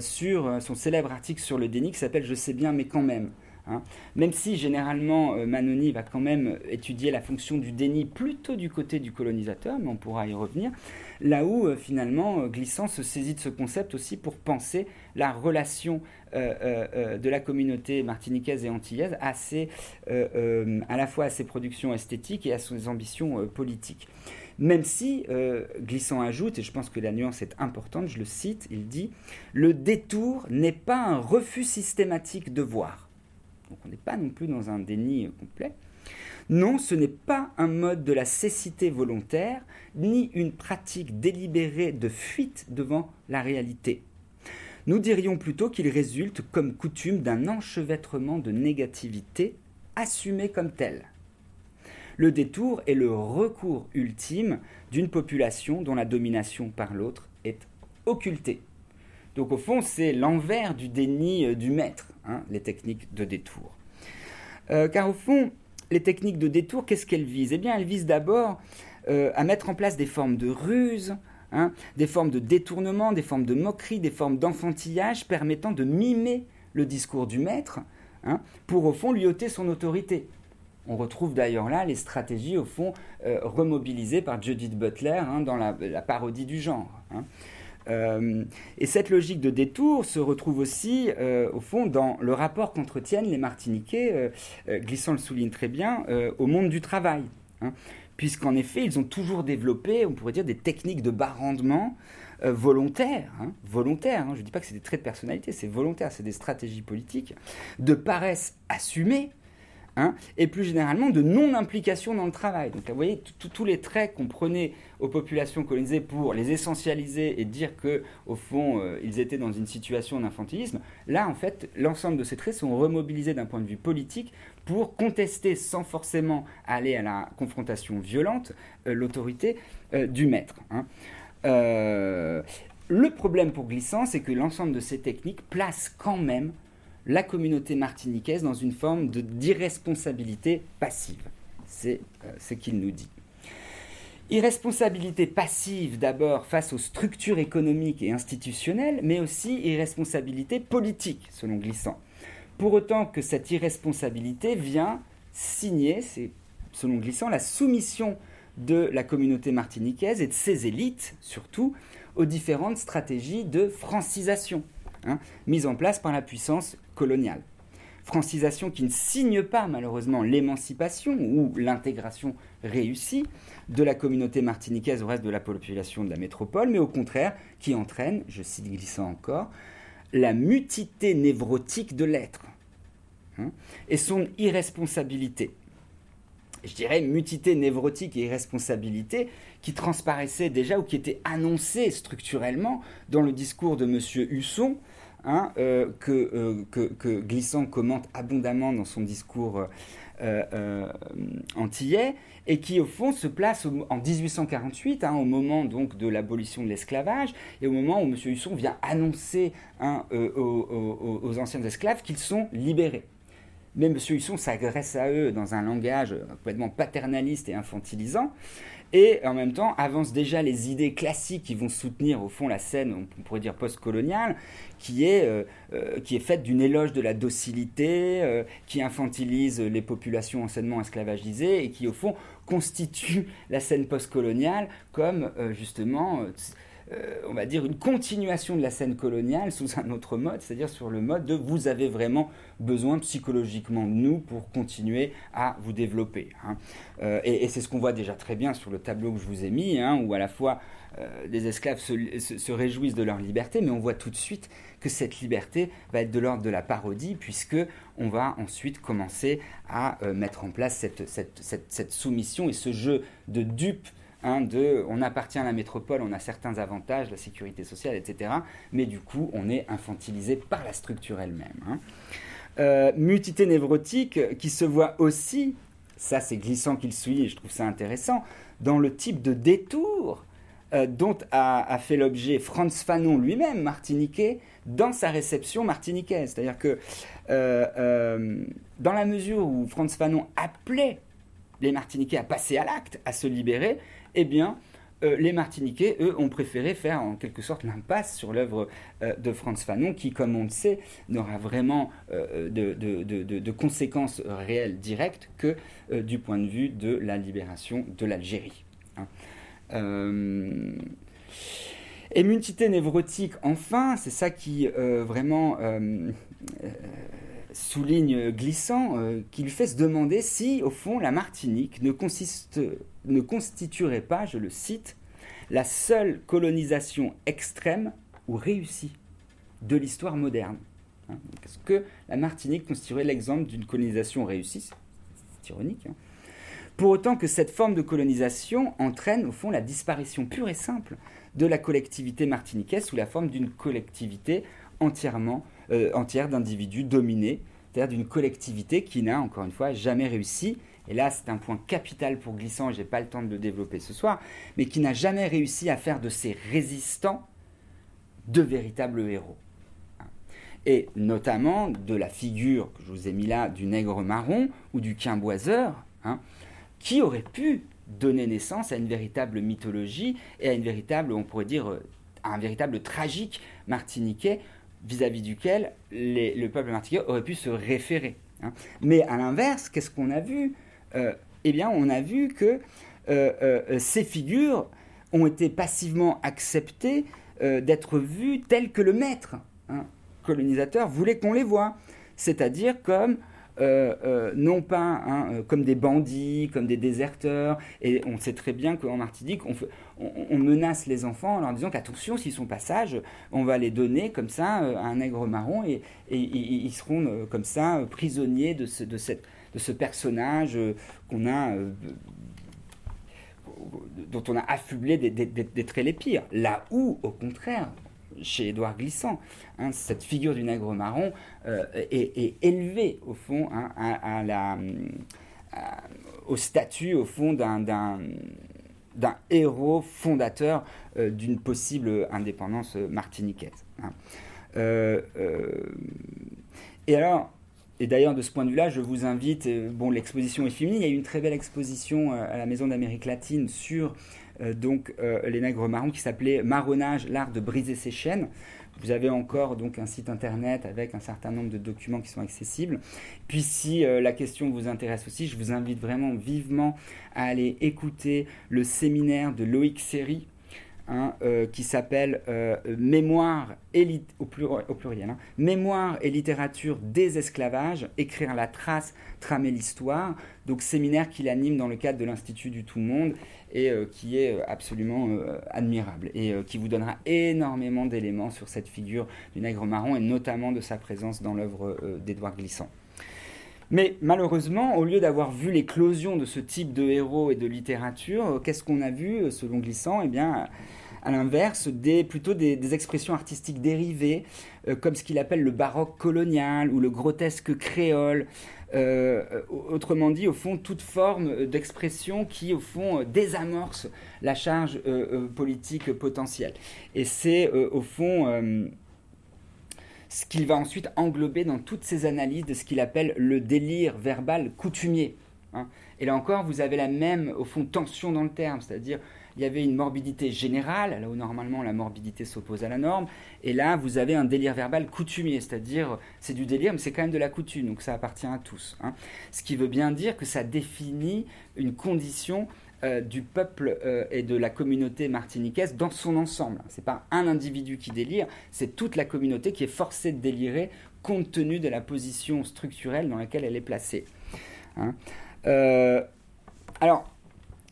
Speaker 1: sur son célèbre article sur le déni qui s'appelle Je sais bien, mais quand même. Hein. Même si généralement Manoni va quand même étudier la fonction du déni plutôt du côté du colonisateur, mais on pourra y revenir, là où euh, finalement euh, Glissant se saisit de ce concept aussi pour penser la relation euh, de la communauté martiniquaise et antillaise à, à la fois à ses productions esthétiques et à ses ambitions politiques. Même si Glissant ajoute, et je pense que la nuance est importante, je le cite, il dit Le détour n'est pas un refus systématique de voir. Donc on n'est pas non plus dans un déni complet. Non, ce n'est pas un mode de la cécité volontaire, ni une pratique délibérée de fuite devant la réalité. Nous dirions plutôt qu'il résulte, comme coutume, d'un enchevêtrement de négativité assumé comme tel. Le détour est le recours ultime d'une population dont la domination par l'autre est occultée. Donc au fond, c'est l'envers du déni euh, du maître, hein, les techniques de détour. Euh, car au fond, les techniques de détour, qu'est-ce qu'elles visent? Eh bien, elles visent d'abord euh, à mettre en place des formes de ruse, hein, des formes de détournement, des formes de moquerie, des formes d'enfantillage permettant de mimer le discours du maître hein, pour au fond lui ôter son autorité. On retrouve d'ailleurs là les stratégies au fond remobilisées par Judith Butler dans la, parodie du genre. Euh, et cette logique de détour se retrouve aussi, euh, au fond, dans le rapport qu'entretiennent les Martiniquais, euh, Glissant le souligne très bien, au monde du travail. Hein. Puisqu'en effet, ils ont toujours développé, on pourrait dire, des techniques de bas rendement volontaires. Hein, volontaires hein. je ne dis pas que c'est des traits de personnalité, c'est volontaire, c'est des stratégies politiques, de paresse assumée, Hein, et plus généralement de non-implication dans le travail. Donc vous voyez, tous les traits qu'on prenait aux populations colonisées pour les essentialiser et dire que au fond euh, ils étaient dans une situation d'infantilisme, là en fait l'ensemble de ces traits sont remobilisés d'un point de vue politique pour contester sans forcément aller à la confrontation violente euh, l'autorité euh, du maître. Hein. le problème pour Glissant, c'est que l'ensemble de ces techniques placent quand même la communauté martiniquaise dans une forme d'irresponsabilité passive. C'est euh, ce qu'il nous dit. Irresponsabilité passive d'abord face aux structures économiques et institutionnelles, mais aussi irresponsabilité politique, selon Glissant. Pour autant que cette irresponsabilité vient signer, c'est selon Glissant, la soumission de la communauté martiniquaise et de ses élites, surtout, aux différentes stratégies de francisation hein, mises en place par la puissance coloniale. Francisation qui ne signe pas malheureusement l'émancipation ou l'intégration réussie de la communauté martiniquaise au reste de la population de la métropole, mais au contraire qui entraîne, je cite glissant encore, la mutité névrotique de l'être hein, et son irresponsabilité. Je dirais mutité névrotique et irresponsabilité qui transparaissait déjà ou qui était annoncée structurellement dans le discours de M. Husson Hein, euh, euh, que, que, Glissant commente abondamment dans son discours euh, antillais, et qui au fond se place en 1848, hein, au moment donc de l'abolition de l'esclavage, et au moment où M. Husson vient annoncer hein, aux, aux, anciens esclaves qu'ils sont libérés. Mais M. Husson s'agresse à eux dans un langage complètement paternaliste et infantilisant, et en même temps avance déjà les idées classiques qui vont soutenir au fond la scène, on pourrait dire post-coloniale, qui est, euh, euh, est faite d'une éloge de la docilité, euh, qui infantilise les populations anciennement esclavagisées et qui au fond constitue la scène post-coloniale comme justement euh, on va dire, une continuation de la scène coloniale sous un autre mode, c'est-à-dire sur le mode de vous avez vraiment besoin psychologiquement de nous pour continuer à vous développer. Hein. Euh, et, c'est ce qu'on voit déjà très bien sur le tableau que je vous ai mis, hein, où à la fois euh, les esclaves se, réjouissent de leur liberté, mais on voit tout de suite que cette liberté va être de l'ordre de la parodie, puisque on va ensuite commencer à mettre en place cette, soumission et ce jeu de dupes de, on appartient à la métropole, on a certains avantages, la sécurité sociale, etc. Mais du coup, on est infantilisé par la structure elle-même. Hein. Euh, mutité névrotique qui se voit aussi, ça c'est glissant qu'il souligne et je trouve ça intéressant, dans le type de détour euh, dont a, fait l'objet Franz Fanon lui-même, martiniquais, dans sa réception martiniquaise. C'est-à-dire que euh, dans la mesure où Franz Fanon appelait les Martiniquais à passer à l'acte, à se libérer, eh bien, euh, les Martiniquais, eux, ont préféré faire en quelque sorte l'impasse sur l'œuvre euh, de Franz Fanon, qui, comme on le sait, n'aura vraiment euh, de, conséquences réelles directes que du point de vue de la libération de l'Algérie. Hein. Immunité névrotique, enfin, c'est ça qui vraiment souligne Glissant, qui lui fait se demander si, au fond, la Martinique ne, consiste, ne constituerait pas, je le cite, la seule colonisation extrême ou réussie de l'histoire moderne. Hein. Est-ce que la Martinique constituerait l'exemple d'une colonisation réussie? C'est ironique. Hein. Pour autant que cette forme de colonisation entraîne, au fond, la disparition pure et simple de la collectivité martiniquaise sous la forme d'une collectivité entièrement, euh, entière d'individus dominés, c'est-à-dire d'une collectivité qui n'a, encore une fois, jamais réussi, et là c'est un point capital pour Glissant, je n'ai pas le temps de le développer ce soir, mais qui n'a jamais réussi à faire de ses résistants de véritables héros. Et notamment de la figure que je vous ai mis là du nègre marron ou du quimboiseur, hein, qui aurait pu donner naissance à une véritable mythologie et à une véritable, on pourrait dire, euh, un véritable tragique martiniquais vis-à-vis duquel le peuple martiniquais aurait pu se référer. Hein. Mais à l'inverse, qu'est-ce qu'on a vu? Eh bien, on a vu que euh, ces figures ont été passivement acceptées d'être vues telles que le maître hein, colonisateur voulait qu'on les voie, c'est-à-dire comme euh, euh, non pas hein, euh, comme des bandits, comme des déserteurs. Et on sait très bien qu'en Martinique, on, menace les enfants en leur disant qu'attention, s'ils sont pas sages, on va les donner comme ça à un nègre marron et, ils seront comme ça prisonniers de cette, de ce personnage qu'on a dont on a affublé des traits les pires. Là où, au contraire, chez Édouard Glissant. Hein, cette figure du nègre marron euh, est, élevée, au fond, hein, à, au statut, fond, d'un héros fondateur euh, d'une possible indépendance martiniquaise. Hein. Euh, et alors, et d'ailleurs, de ce point de vue-là, je vous invite, bon, l'exposition est féminine, il y a eu une très belle exposition à la Maison d'Amérique latine sur euh, donc euh, les nègres marrons qui s'appelait Marronnage, l'art de briser ses chaînes. Vous avez encore donc un site internet avec un certain nombre de documents qui sont accessibles. Puis si euh, la question vous intéresse aussi, je vous invite vraiment vivement à aller écouter le séminaire de Loïc Serry Hein, euh, qui s'appelle euh, Mémoire et au, pluriel, hein, Mémoire et littérature des esclavages, écrire la trace, tramer l'histoire. Donc séminaire qu'il anime dans le cadre de l'Institut du Tout Monde et euh, qui est absolument admirable et qui vous donnera énormément d'éléments sur cette figure du nègre marron et notamment de sa présence dans l'œuvre d'Édouard Glissant. Mais malheureusement, au lieu d'avoir vu l'éclosion de ce type de héros et de littérature, qu'est-ce qu'on a vu selon Glissant? Eh bien, à l'inverse, des, plutôt des, expressions artistiques dérivées, euh, comme ce qu'il appelle le baroque colonial ou le grotesque créole. Euh, autrement dit, au fond, toute forme d'expression qui, au fond, désamorce la charge euh, politique potentielle. Et c'est, au fond, ce qu'il va ensuite englober dans toutes ses analyses de ce qu'il appelle le délire verbal coutumier. Hein. Et là encore, vous avez la même, au fond, tension dans le terme, c'est-à-dire il y avait une morbidité générale, là où normalement la morbidité s'oppose à la norme, et là vous avez un délire verbal coutumier, c'est-à-dire c'est du délire, mais c'est quand même de la coutume, donc ça appartient à tous. Hein. Ce qui veut bien dire que ça définit une condition euh, du peuple euh, et de la communauté martiniquaise dans son ensemble. Ce n'est pas un individu qui délire, c'est toute la communauté qui est forcée de délirer compte tenu de la position structurelle dans laquelle elle est placée. Hein. Euh, alors,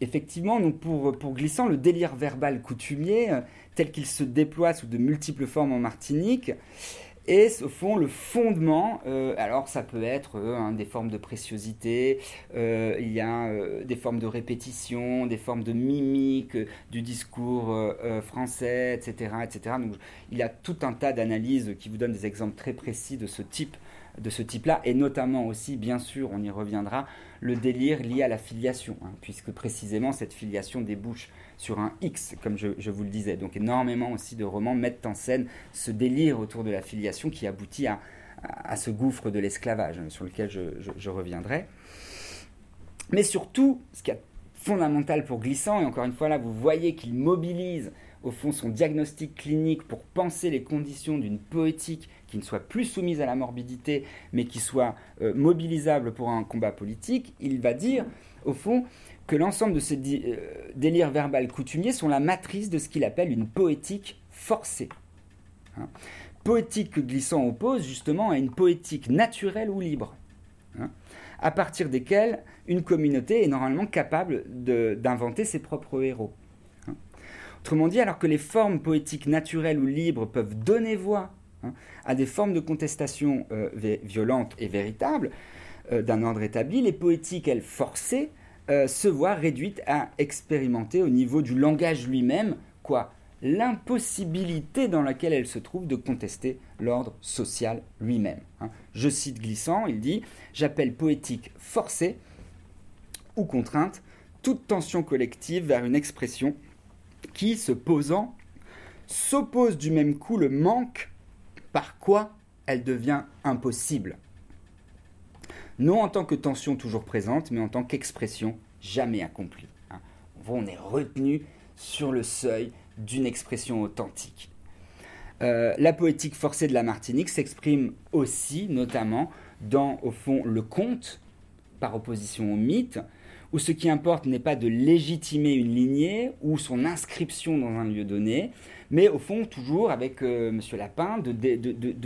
Speaker 1: effectivement, donc pour, pour Glissant, le délire verbal coutumier, tel qu'il se déploie sous de multiples formes en Martinique, est au fond le fondement. Euh, alors ça peut être euh, hein, des formes de préciosité, il y a des formes de répétition, des formes de mimique du discours français, etc., etc. Donc il y a tout un tas d'analyses qui vous donnent des exemples très précis de ce type de ce type-là, et notamment aussi, bien sûr, on y reviendra, le délire lié à la filiation, hein, puisque précisément cette filiation débouche sur un X, comme je, vous le disais. Donc énormément aussi de romans mettent en scène ce délire autour de la filiation qui aboutit à, ce gouffre de l'esclavage, hein, sur lequel je, reviendrai. Mais surtout, ce qui est fondamental pour Glissant, et encore une fois là, vous voyez qu'il mobilise au fond son diagnostic clinique pour penser les conditions d'une poétique qui ne soit plus soumise à la morbidité, mais qui soit euh, mobilisable pour un combat politique, il va dire, au fond, que l'ensemble de ces euh, délires verbal coutumiers sont la matrice de ce qu'il appelle une poétique forcée. Hein. poétique que Glissant oppose justement à une poétique naturelle ou libre, hein, à partir desquelles une communauté est normalement capable d'inventer ses propres héros. Hein. Autrement dit, alors que les formes poétiques naturelles ou libres peuvent donner voix Hein, à des formes de contestation euh, violentes et véritables euh, d'un ordre établi, les poétiques, elles, forcées, euh, se voient réduites à expérimenter au niveau du langage lui-même, quoi l'impossibilité dans laquelle elle se trouve de contester l'ordre social lui-même. Hein. Je cite Glissant, il dit J'appelle poétique forcée ou contrainte toute tension collective vers une expression qui, se posant, s'oppose du même coup le manque, par quoi elle devient impossible. Non en tant que tension toujours présente, mais en tant qu'expression jamais accomplie. Hein. On est retenu sur le seuil d'une expression authentique. Euh, la poétique forcée de la Martinique s'exprime aussi, notamment, dans, au fond, le conte, par opposition au mythe, où ce qui importe n'est pas de légitimer une lignée ou son inscription dans un lieu donné, mais au fond, toujours avec euh, M. Lapin, de,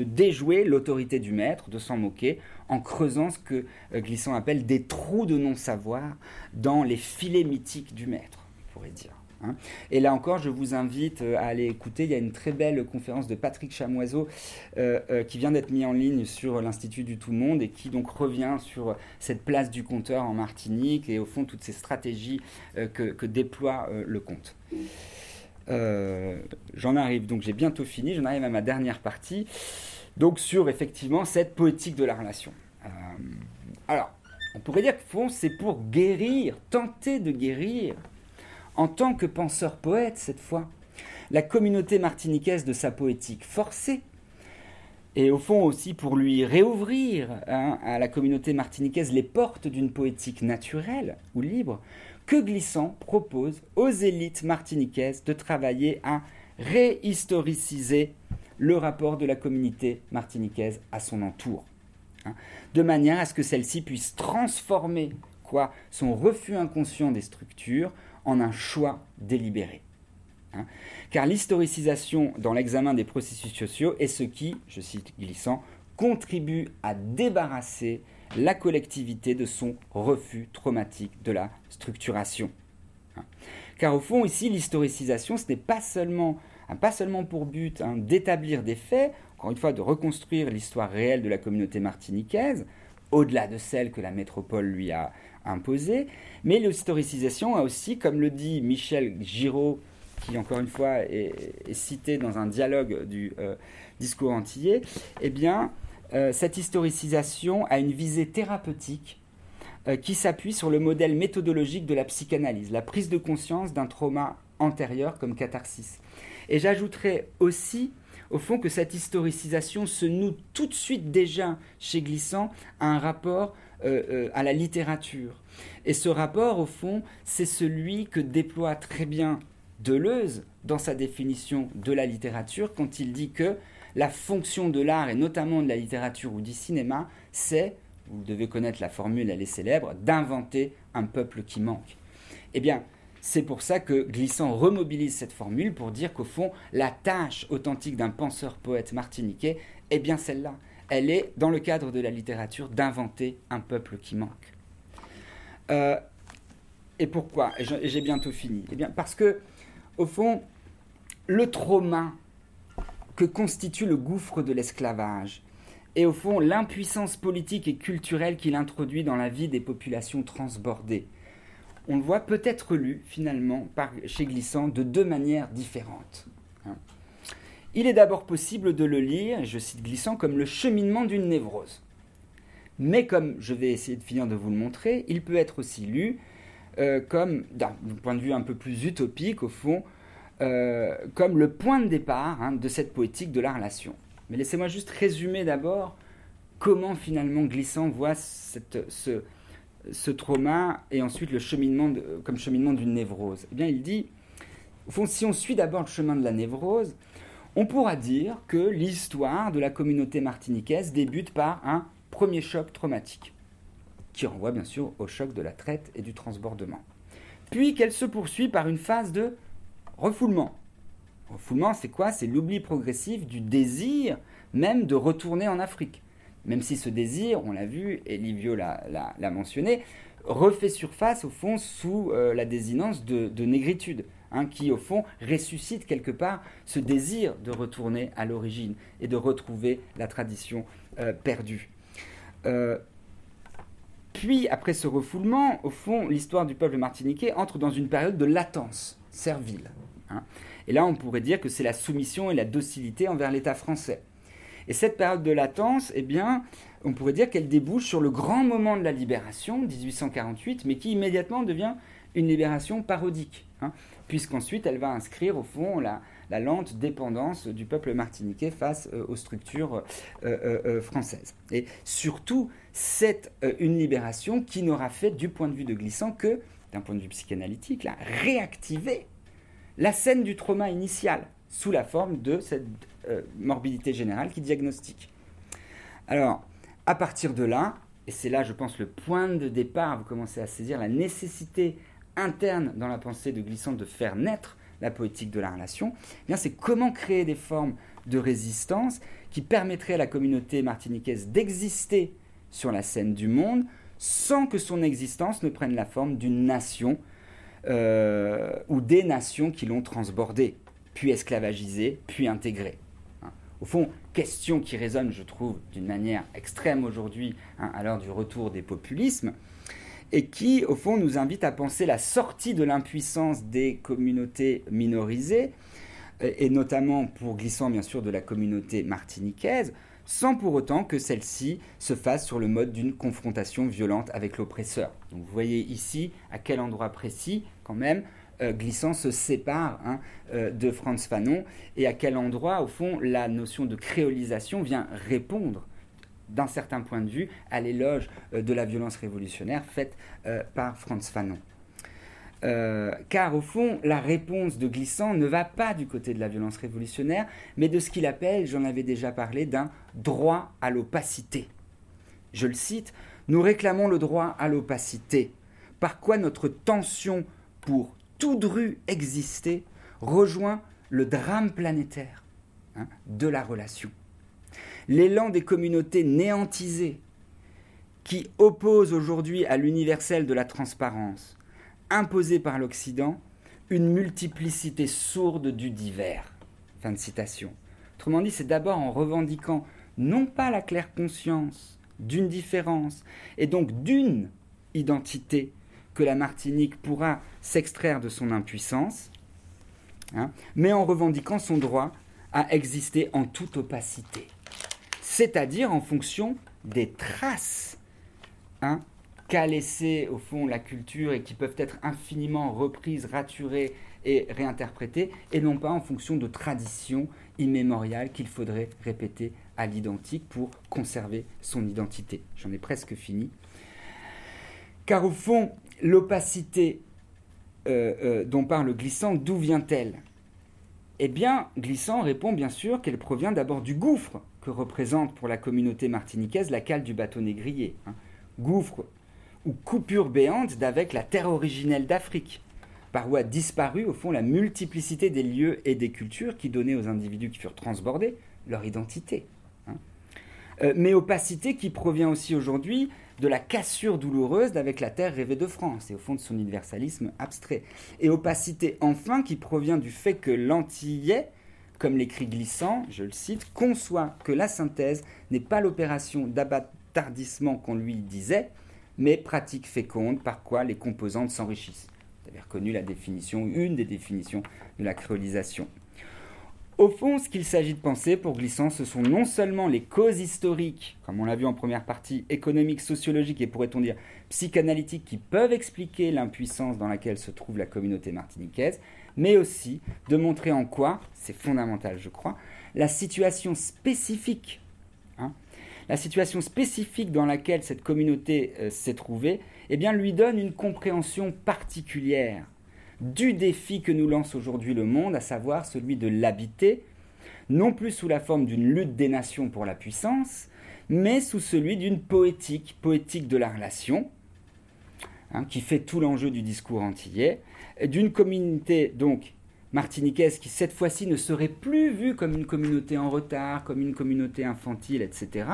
Speaker 1: déjouer l'autorité du maître, de s'en moquer, en creusant ce que euh, Glissant appelle des trous de non-savoir dans les filets mythiques du maître, on pourrait dire. Hein. Et là encore, je vous invite euh, à aller écouter. Il y a une très belle conférence de Patrick Chamoiseau euh, qui vient d'être mise en ligne sur l'Institut du Tout Monde et qui donc revient sur cette place du compteur en Martinique et au fond toutes ces stratégies que, déploie le compte. J'en arrive, donc j'ai bientôt fini, j'en arrive à ma dernière partie, donc sur effectivement cette poétique de la relation. alors, on pourrait dire que c'est pour guérir, tenter de guérir en tant que penseur-poète cette fois, la communauté martiniquaise de sa poétique forcée, et au fond aussi pour lui réouvrir hein, à la communauté martiniquaise les portes d'une poétique naturelle ou libre, que Glissant propose aux élites martiniquaises de travailler à réhistoriciser le rapport de la communauté martiniquaise à son entour, hein, de manière à ce que celle-ci puisse transformer quoi son refus inconscient des structures en un choix délibéré. Hein. Car l'historicisation dans l'examen des processus sociaux est ce qui, je cite glissant, contribue à débarrasser la collectivité de son refus traumatique de la structuration. Hein. Car au fond, ici, l'historicisation, ce n'est pas seulement, pas seulement pour but hein, d'établir des faits, encore une fois, de reconstruire l'histoire réelle de la communauté martiniquaise, au-delà de celle que la métropole lui a imposée, mais l'historicisation a aussi, comme le dit Michel Giraud, qui encore une fois est, cité dans un dialogue du euh, discours antillais, eh bien, cette historicisation a une visée thérapeutique euh, qui s'appuie sur le modèle méthodologique de la psychanalyse, la prise de conscience d'un trauma antérieur comme catharsis. Et j'ajouterais aussi, au fond, que cette historicisation se noue tout de suite déjà chez Glissant à un rapport à la littérature, et ce rapport, au fond, c'est celui que déploie très bien Deleuze dans sa définition de la littérature quand il dit que la fonction de l'art, et notamment de la littérature ou du cinéma, c'est, vous devez connaître la formule, elle est célèbre, d'inventer un peuple qui manque. Eh bien, c'est pour ça que Glissant remobilise cette formule pour dire qu'au fond, la tâche authentique d'un penseur-poète martiniquais est bien celle-là. Elle est, dans le cadre de la littérature, d'inventer un peuple qui manque. Euh, et pourquoi? J'ai bientôt fini. Eh bien, parce que, au fond, le trauma que constitue le gouffre de l'esclavage, et au fond l'impuissance politique et culturelle qu'il introduit dans la vie des populations transbordées, on le voit peut-être lu finalement par, chez Glissant de deux manières différentes. Hein. Il est d'abord possible de le lire, je cite Glissant, comme le cheminement d'une névrose. Mais comme je vais essayer de finir de vous le montrer, il peut être aussi lu euh, comme, d'un point de vue un peu plus utopique au fond, euh, comme le point de départ hein, de cette poétique de la relation. Mais laissez-moi juste résumer d'abord comment finalement Glissant voit ce, trauma et ensuite le cheminement comme cheminement d'une névrose. Eh bien, il dit, au fond, si on suit d'abord le chemin de la névrose, on pourra dire que l'histoire de la communauté martiniquaise débute par un premier choc traumatique, qui renvoie bien sûr au choc de la traite et du transbordement. Puis qu'elle se poursuit par une phase de refoulement. Refoulement, c'est quoi? C'est l'oubli progressif du désir même de retourner en Afrique. Même si ce désir, on l'a vu, et Livio l'a mentionné, refait surface au fond sous euh, la désinence de, négritude, hein, qui au fond ressuscite quelque part ce désir de retourner à l'origine et de retrouver la tradition euh, perdue. Euh, puis, après ce refoulement, au fond, l'histoire du peuple martiniquais entre dans une période de latence servile. Hein. Et là, on pourrait dire que c'est la soumission et la docilité envers l'État français. Et cette période de latence, eh bien, on pourrait dire qu'elle débouche sur le grand moment de la libération, 1848, mais qui immédiatement devient une libération parodique, hein, puisqu'ensuite elle va inscrire au fond la, lente dépendance du peuple martiniquais face euh, aux structures euh, euh, françaises. Et surtout, c'est une libération qui n'aura fait, du point de vue de Glissant, que, d'un point de vue psychanalytique, la réactiver la scène du trauma initial sous la forme de cette morbidité générale qui diagnostique. Alors, à partir de là, et c'est là, je pense, le point de départ, vous commencez à saisir la nécessité interne dans la pensée de Glissant de faire naître la poétique de la relation, eh c'est comment créer des formes de résistance qui permettraient à la communauté martiniquaise d'exister sur la scène du monde sans que son existence ne prenne la forme d'une nation euh, ou des nations qui l'ont transbordée, puis esclavagisée, puis intégrée. Hein. Au fond, question qui résonne, je trouve, d'une manière extrême aujourd'hui, hein, à l'heure du retour des populismes, et qui, au fond, nous invite à penser la sortie de l'impuissance des communautés minorisées, et notamment pour glissant bien sûr de la communauté martiniquaise, sans pour autant que celle-ci se fasse sur le mode d'une confrontation violente avec l'oppresseur. Vous voyez ici à quel endroit précis, quand même, euh, Glissant se sépare hein, euh, de Franz Fanon, et à quel endroit, au fond, la notion de créolisation vient répondre d'un certain point de vue, à l'éloge euh, de la violence révolutionnaire faite par Franz Fanon. Euh, car au fond, la réponse de Glissant ne va pas du côté de la violence révolutionnaire, mais de ce qu'il appelle, j'en avais déjà parlé, d'un droit à l'opacité. Je le cite, Nous réclamons le droit à l'opacité, par quoi notre tension pour toute rue exister rejoint le drame planétaire hein, de la relation l'élan des communautés néantisées qui oppose aujourd'hui à l'universel de la transparence, imposé par l'Occident, une multiplicité sourde du divers. Fin de citation. Autrement dit, c'est d'abord en revendiquant non pas la claire conscience d'une différence et donc d'une identité que la Martinique pourra s'extraire de son impuissance, hein, mais en revendiquant son droit à exister en toute opacité c'est-à-dire en fonction des traces hein, qu'a laissé au fond la culture et qui peuvent être infiniment reprises, raturées et réinterprétées, et non pas en fonction de traditions immémoriales qu'il faudrait répéter à l'identique pour conserver son identité. J'en ai presque fini. Car au fond, l'opacité euh, euh, dont parle Glissant, d'où vient-elle? Eh bien, Glissant répond bien sûr qu'elle provient d'abord du gouffre que représente pour la communauté martiniquaise la cale du bateau négrier. Hein. Gouffre ou coupure béante d'avec la terre originelle d'Afrique, par où a disparu au fond la multiplicité des lieux et des cultures qui donnaient aux individus qui furent transbordés leur identité. Hein. Euh, mais opacité qui provient aussi aujourd'hui de la cassure douloureuse d'avec la terre rêvée de France et au fond de son universalisme abstrait. Et opacité enfin qui provient du fait que l'antillais comme l'écrit glissant, je le cite, conçoit que la synthèse n'est pas l'opération d'abattardissement qu'on lui disait, mais pratique féconde par quoi les composantes s'enrichissent. Vous avez reconnu la définition, une des définitions de la créolisation. Au fond, ce qu'il s'agit de penser pour Glissant, ce sont non seulement les causes historiques, comme on l'a vu en première partie, économiques, sociologiques et pourrait-on dire psychanalytiques, qui peuvent expliquer l'impuissance dans laquelle se trouve la communauté martiniquaise, mais aussi de montrer en quoi, c'est fondamental je crois, la situation spécifique, la situation spécifique dans laquelle cette communauté euh, s'est trouvée, eh bien, lui donne une compréhension particulière du défi que nous lance aujourd'hui le monde, à savoir celui de l'habiter, non plus sous la forme d'une lutte des nations pour la puissance, mais sous celui d'une poétique, poétique de la relation, hein, qui fait tout l'enjeu du discours antillais, d'une communauté donc martiniquaise qui cette fois-ci ne serait plus vue comme une communauté en retard, comme une communauté infantile, etc.,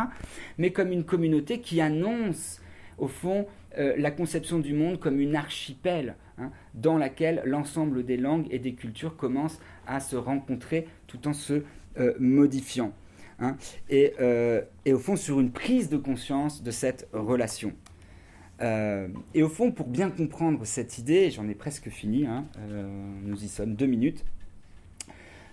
Speaker 1: mais comme une communauté qui annonce au fond euh, la conception du monde comme une archipel hein, dans laquelle l'ensemble des langues et des cultures commencent à se rencontrer tout en se euh, modifiant. Hein, euh, et au fond sur une prise de conscience de cette relation. Euh, et au fond, pour bien comprendre cette idée, j'en ai presque fini, hein, euh, nous y sommes, deux minutes,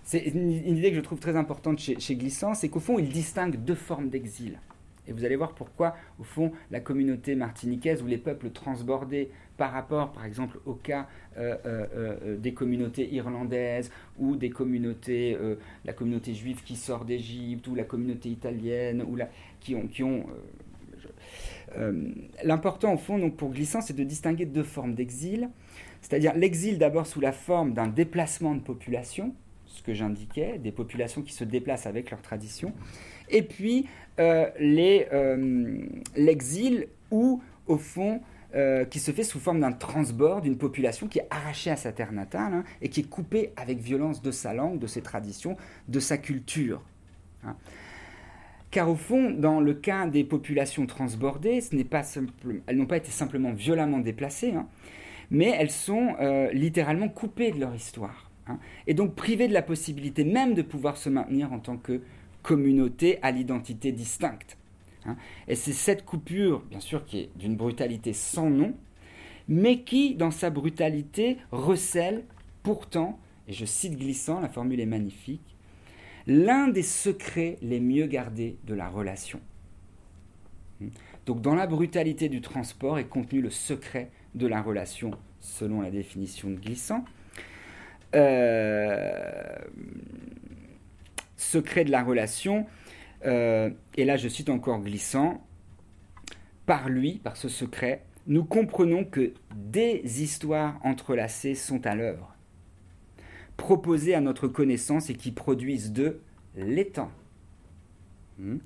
Speaker 1: c'est une, idée que je trouve très importante chez, Glissant, c'est qu'au fond, il distingue deux formes d'exil. Et vous allez voir pourquoi, au fond, la communauté martiniquaise ou les peuples transbordés par rapport, par exemple, au cas euh, des communautés irlandaises ou des communautés, la communauté juive qui sort d'Égypte ou la communauté italienne ou la, qui ont l'important au fond donc pour Glissant, c'est de distinguer deux formes d'exil, c'est-à-dire l'exil d'abord sous la forme d'un déplacement de population, ce que j'indiquais, des populations qui se déplacent avec leur tradition, et puis l'exil où au fond euh, qui se fait sous forme d'un transbord d'une population qui est arrachée à sa terre natale hein, et qui est coupée avec violence de sa langue, de ses traditions, de sa culture. Hein. Car au fond, dans le cas des populations transbordées, elles n'ont pas été simplement violemment déplacées, hein, mais elles sont euh, littéralement coupées de leur histoire. et donc privées de la possibilité même de pouvoir se maintenir en tant que communauté à l'identité distincte. Hein. Et c'est cette coupure, bien sûr, qui est d'une brutalité sans nom, mais qui, dans sa brutalité, recèle pourtant, et je cite glissant, la formule est magnifique, l'un des secrets les mieux gardés de la relation. Hmm. Donc dans la brutalité du transport est contenu le secret de la relation, selon la définition de glissant. Euh, secret de la relation, euh, et là je cite encore glissant, par lui, par ce secret, nous comprenons que des histoires entrelacées sont à l'œuvre, proposées à notre connaissance et qui produisent de l'étang. Hmm.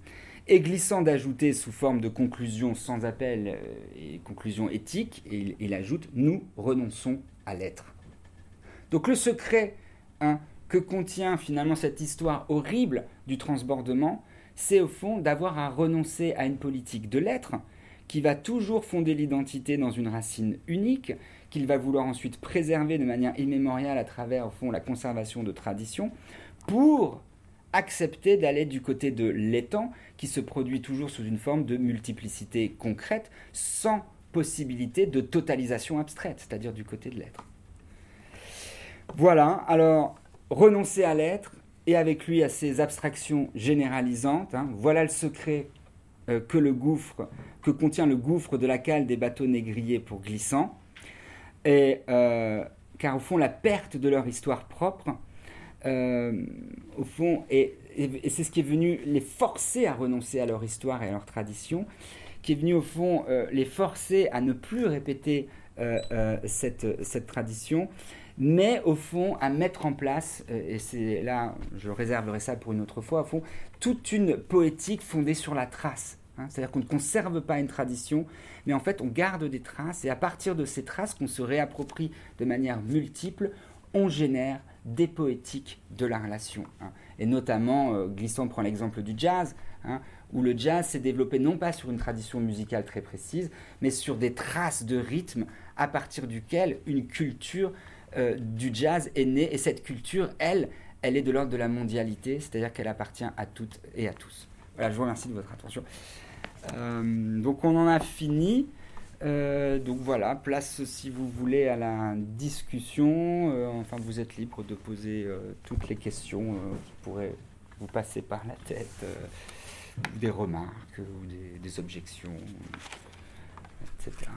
Speaker 1: Et glissant d'ajouter sous forme de conclusion sans appel euh, et conclusion éthique, il, ajoute Nous renonçons à l'être. Donc le secret hein, que contient finalement cette histoire horrible du transbordement, c'est au fond d'avoir à renoncer à une politique de l'être qui va toujours fonder l'identité dans une racine unique, qu'il va vouloir ensuite préserver de manière immémoriale à travers au fond la conservation de traditions, pour accepter d'aller du côté de l'étang qui se produit toujours sous une forme de multiplicité concrète, sans possibilité de totalisation abstraite, c'est-à-dire du côté de l'être. Voilà, alors renoncer à l'être, et avec lui à ses abstractions généralisantes. Hein. Voilà le secret euh, que le gouffre, que contient le gouffre de la cale des bateaux négriers pour glissant. Euh, car au fond, la perte de leur histoire propre, euh, au fond, et, c'est ce qui est venu les forcer à renoncer à leur histoire et à leur tradition, qui est venu au fond les forcer à ne plus répéter cette, cette tradition mais au fond à mettre en place, euh, et c'est là, je réserverai ça pour une autre fois, au fond, toute une poétique fondée sur la trace. Hein. C'est-à-dire qu'on ne conserve pas une tradition, mais en fait on garde des traces, et à partir de ces traces qu'on se réapproprie de manière multiple, on génère des poétiques de la relation. Hein. Et notamment, euh, Glissant prend l'exemple du jazz, hein, où le jazz s'est développé non pas sur une tradition musicale très précise, mais sur des traces de rythme à partir duquel une culture euh, du jazz est né et cette culture, elle, elle est de l'ordre de la mondialité, c'est-à-dire qu'elle appartient à toutes et à tous. Voilà, je vous remercie de votre attention. Euh, donc on en a fini. Euh, donc voilà, place si vous voulez à la discussion. enfin, vous êtes libre de poser toutes les questions qui pourraient vous passer par la tête, des remarques ou des objections, etc.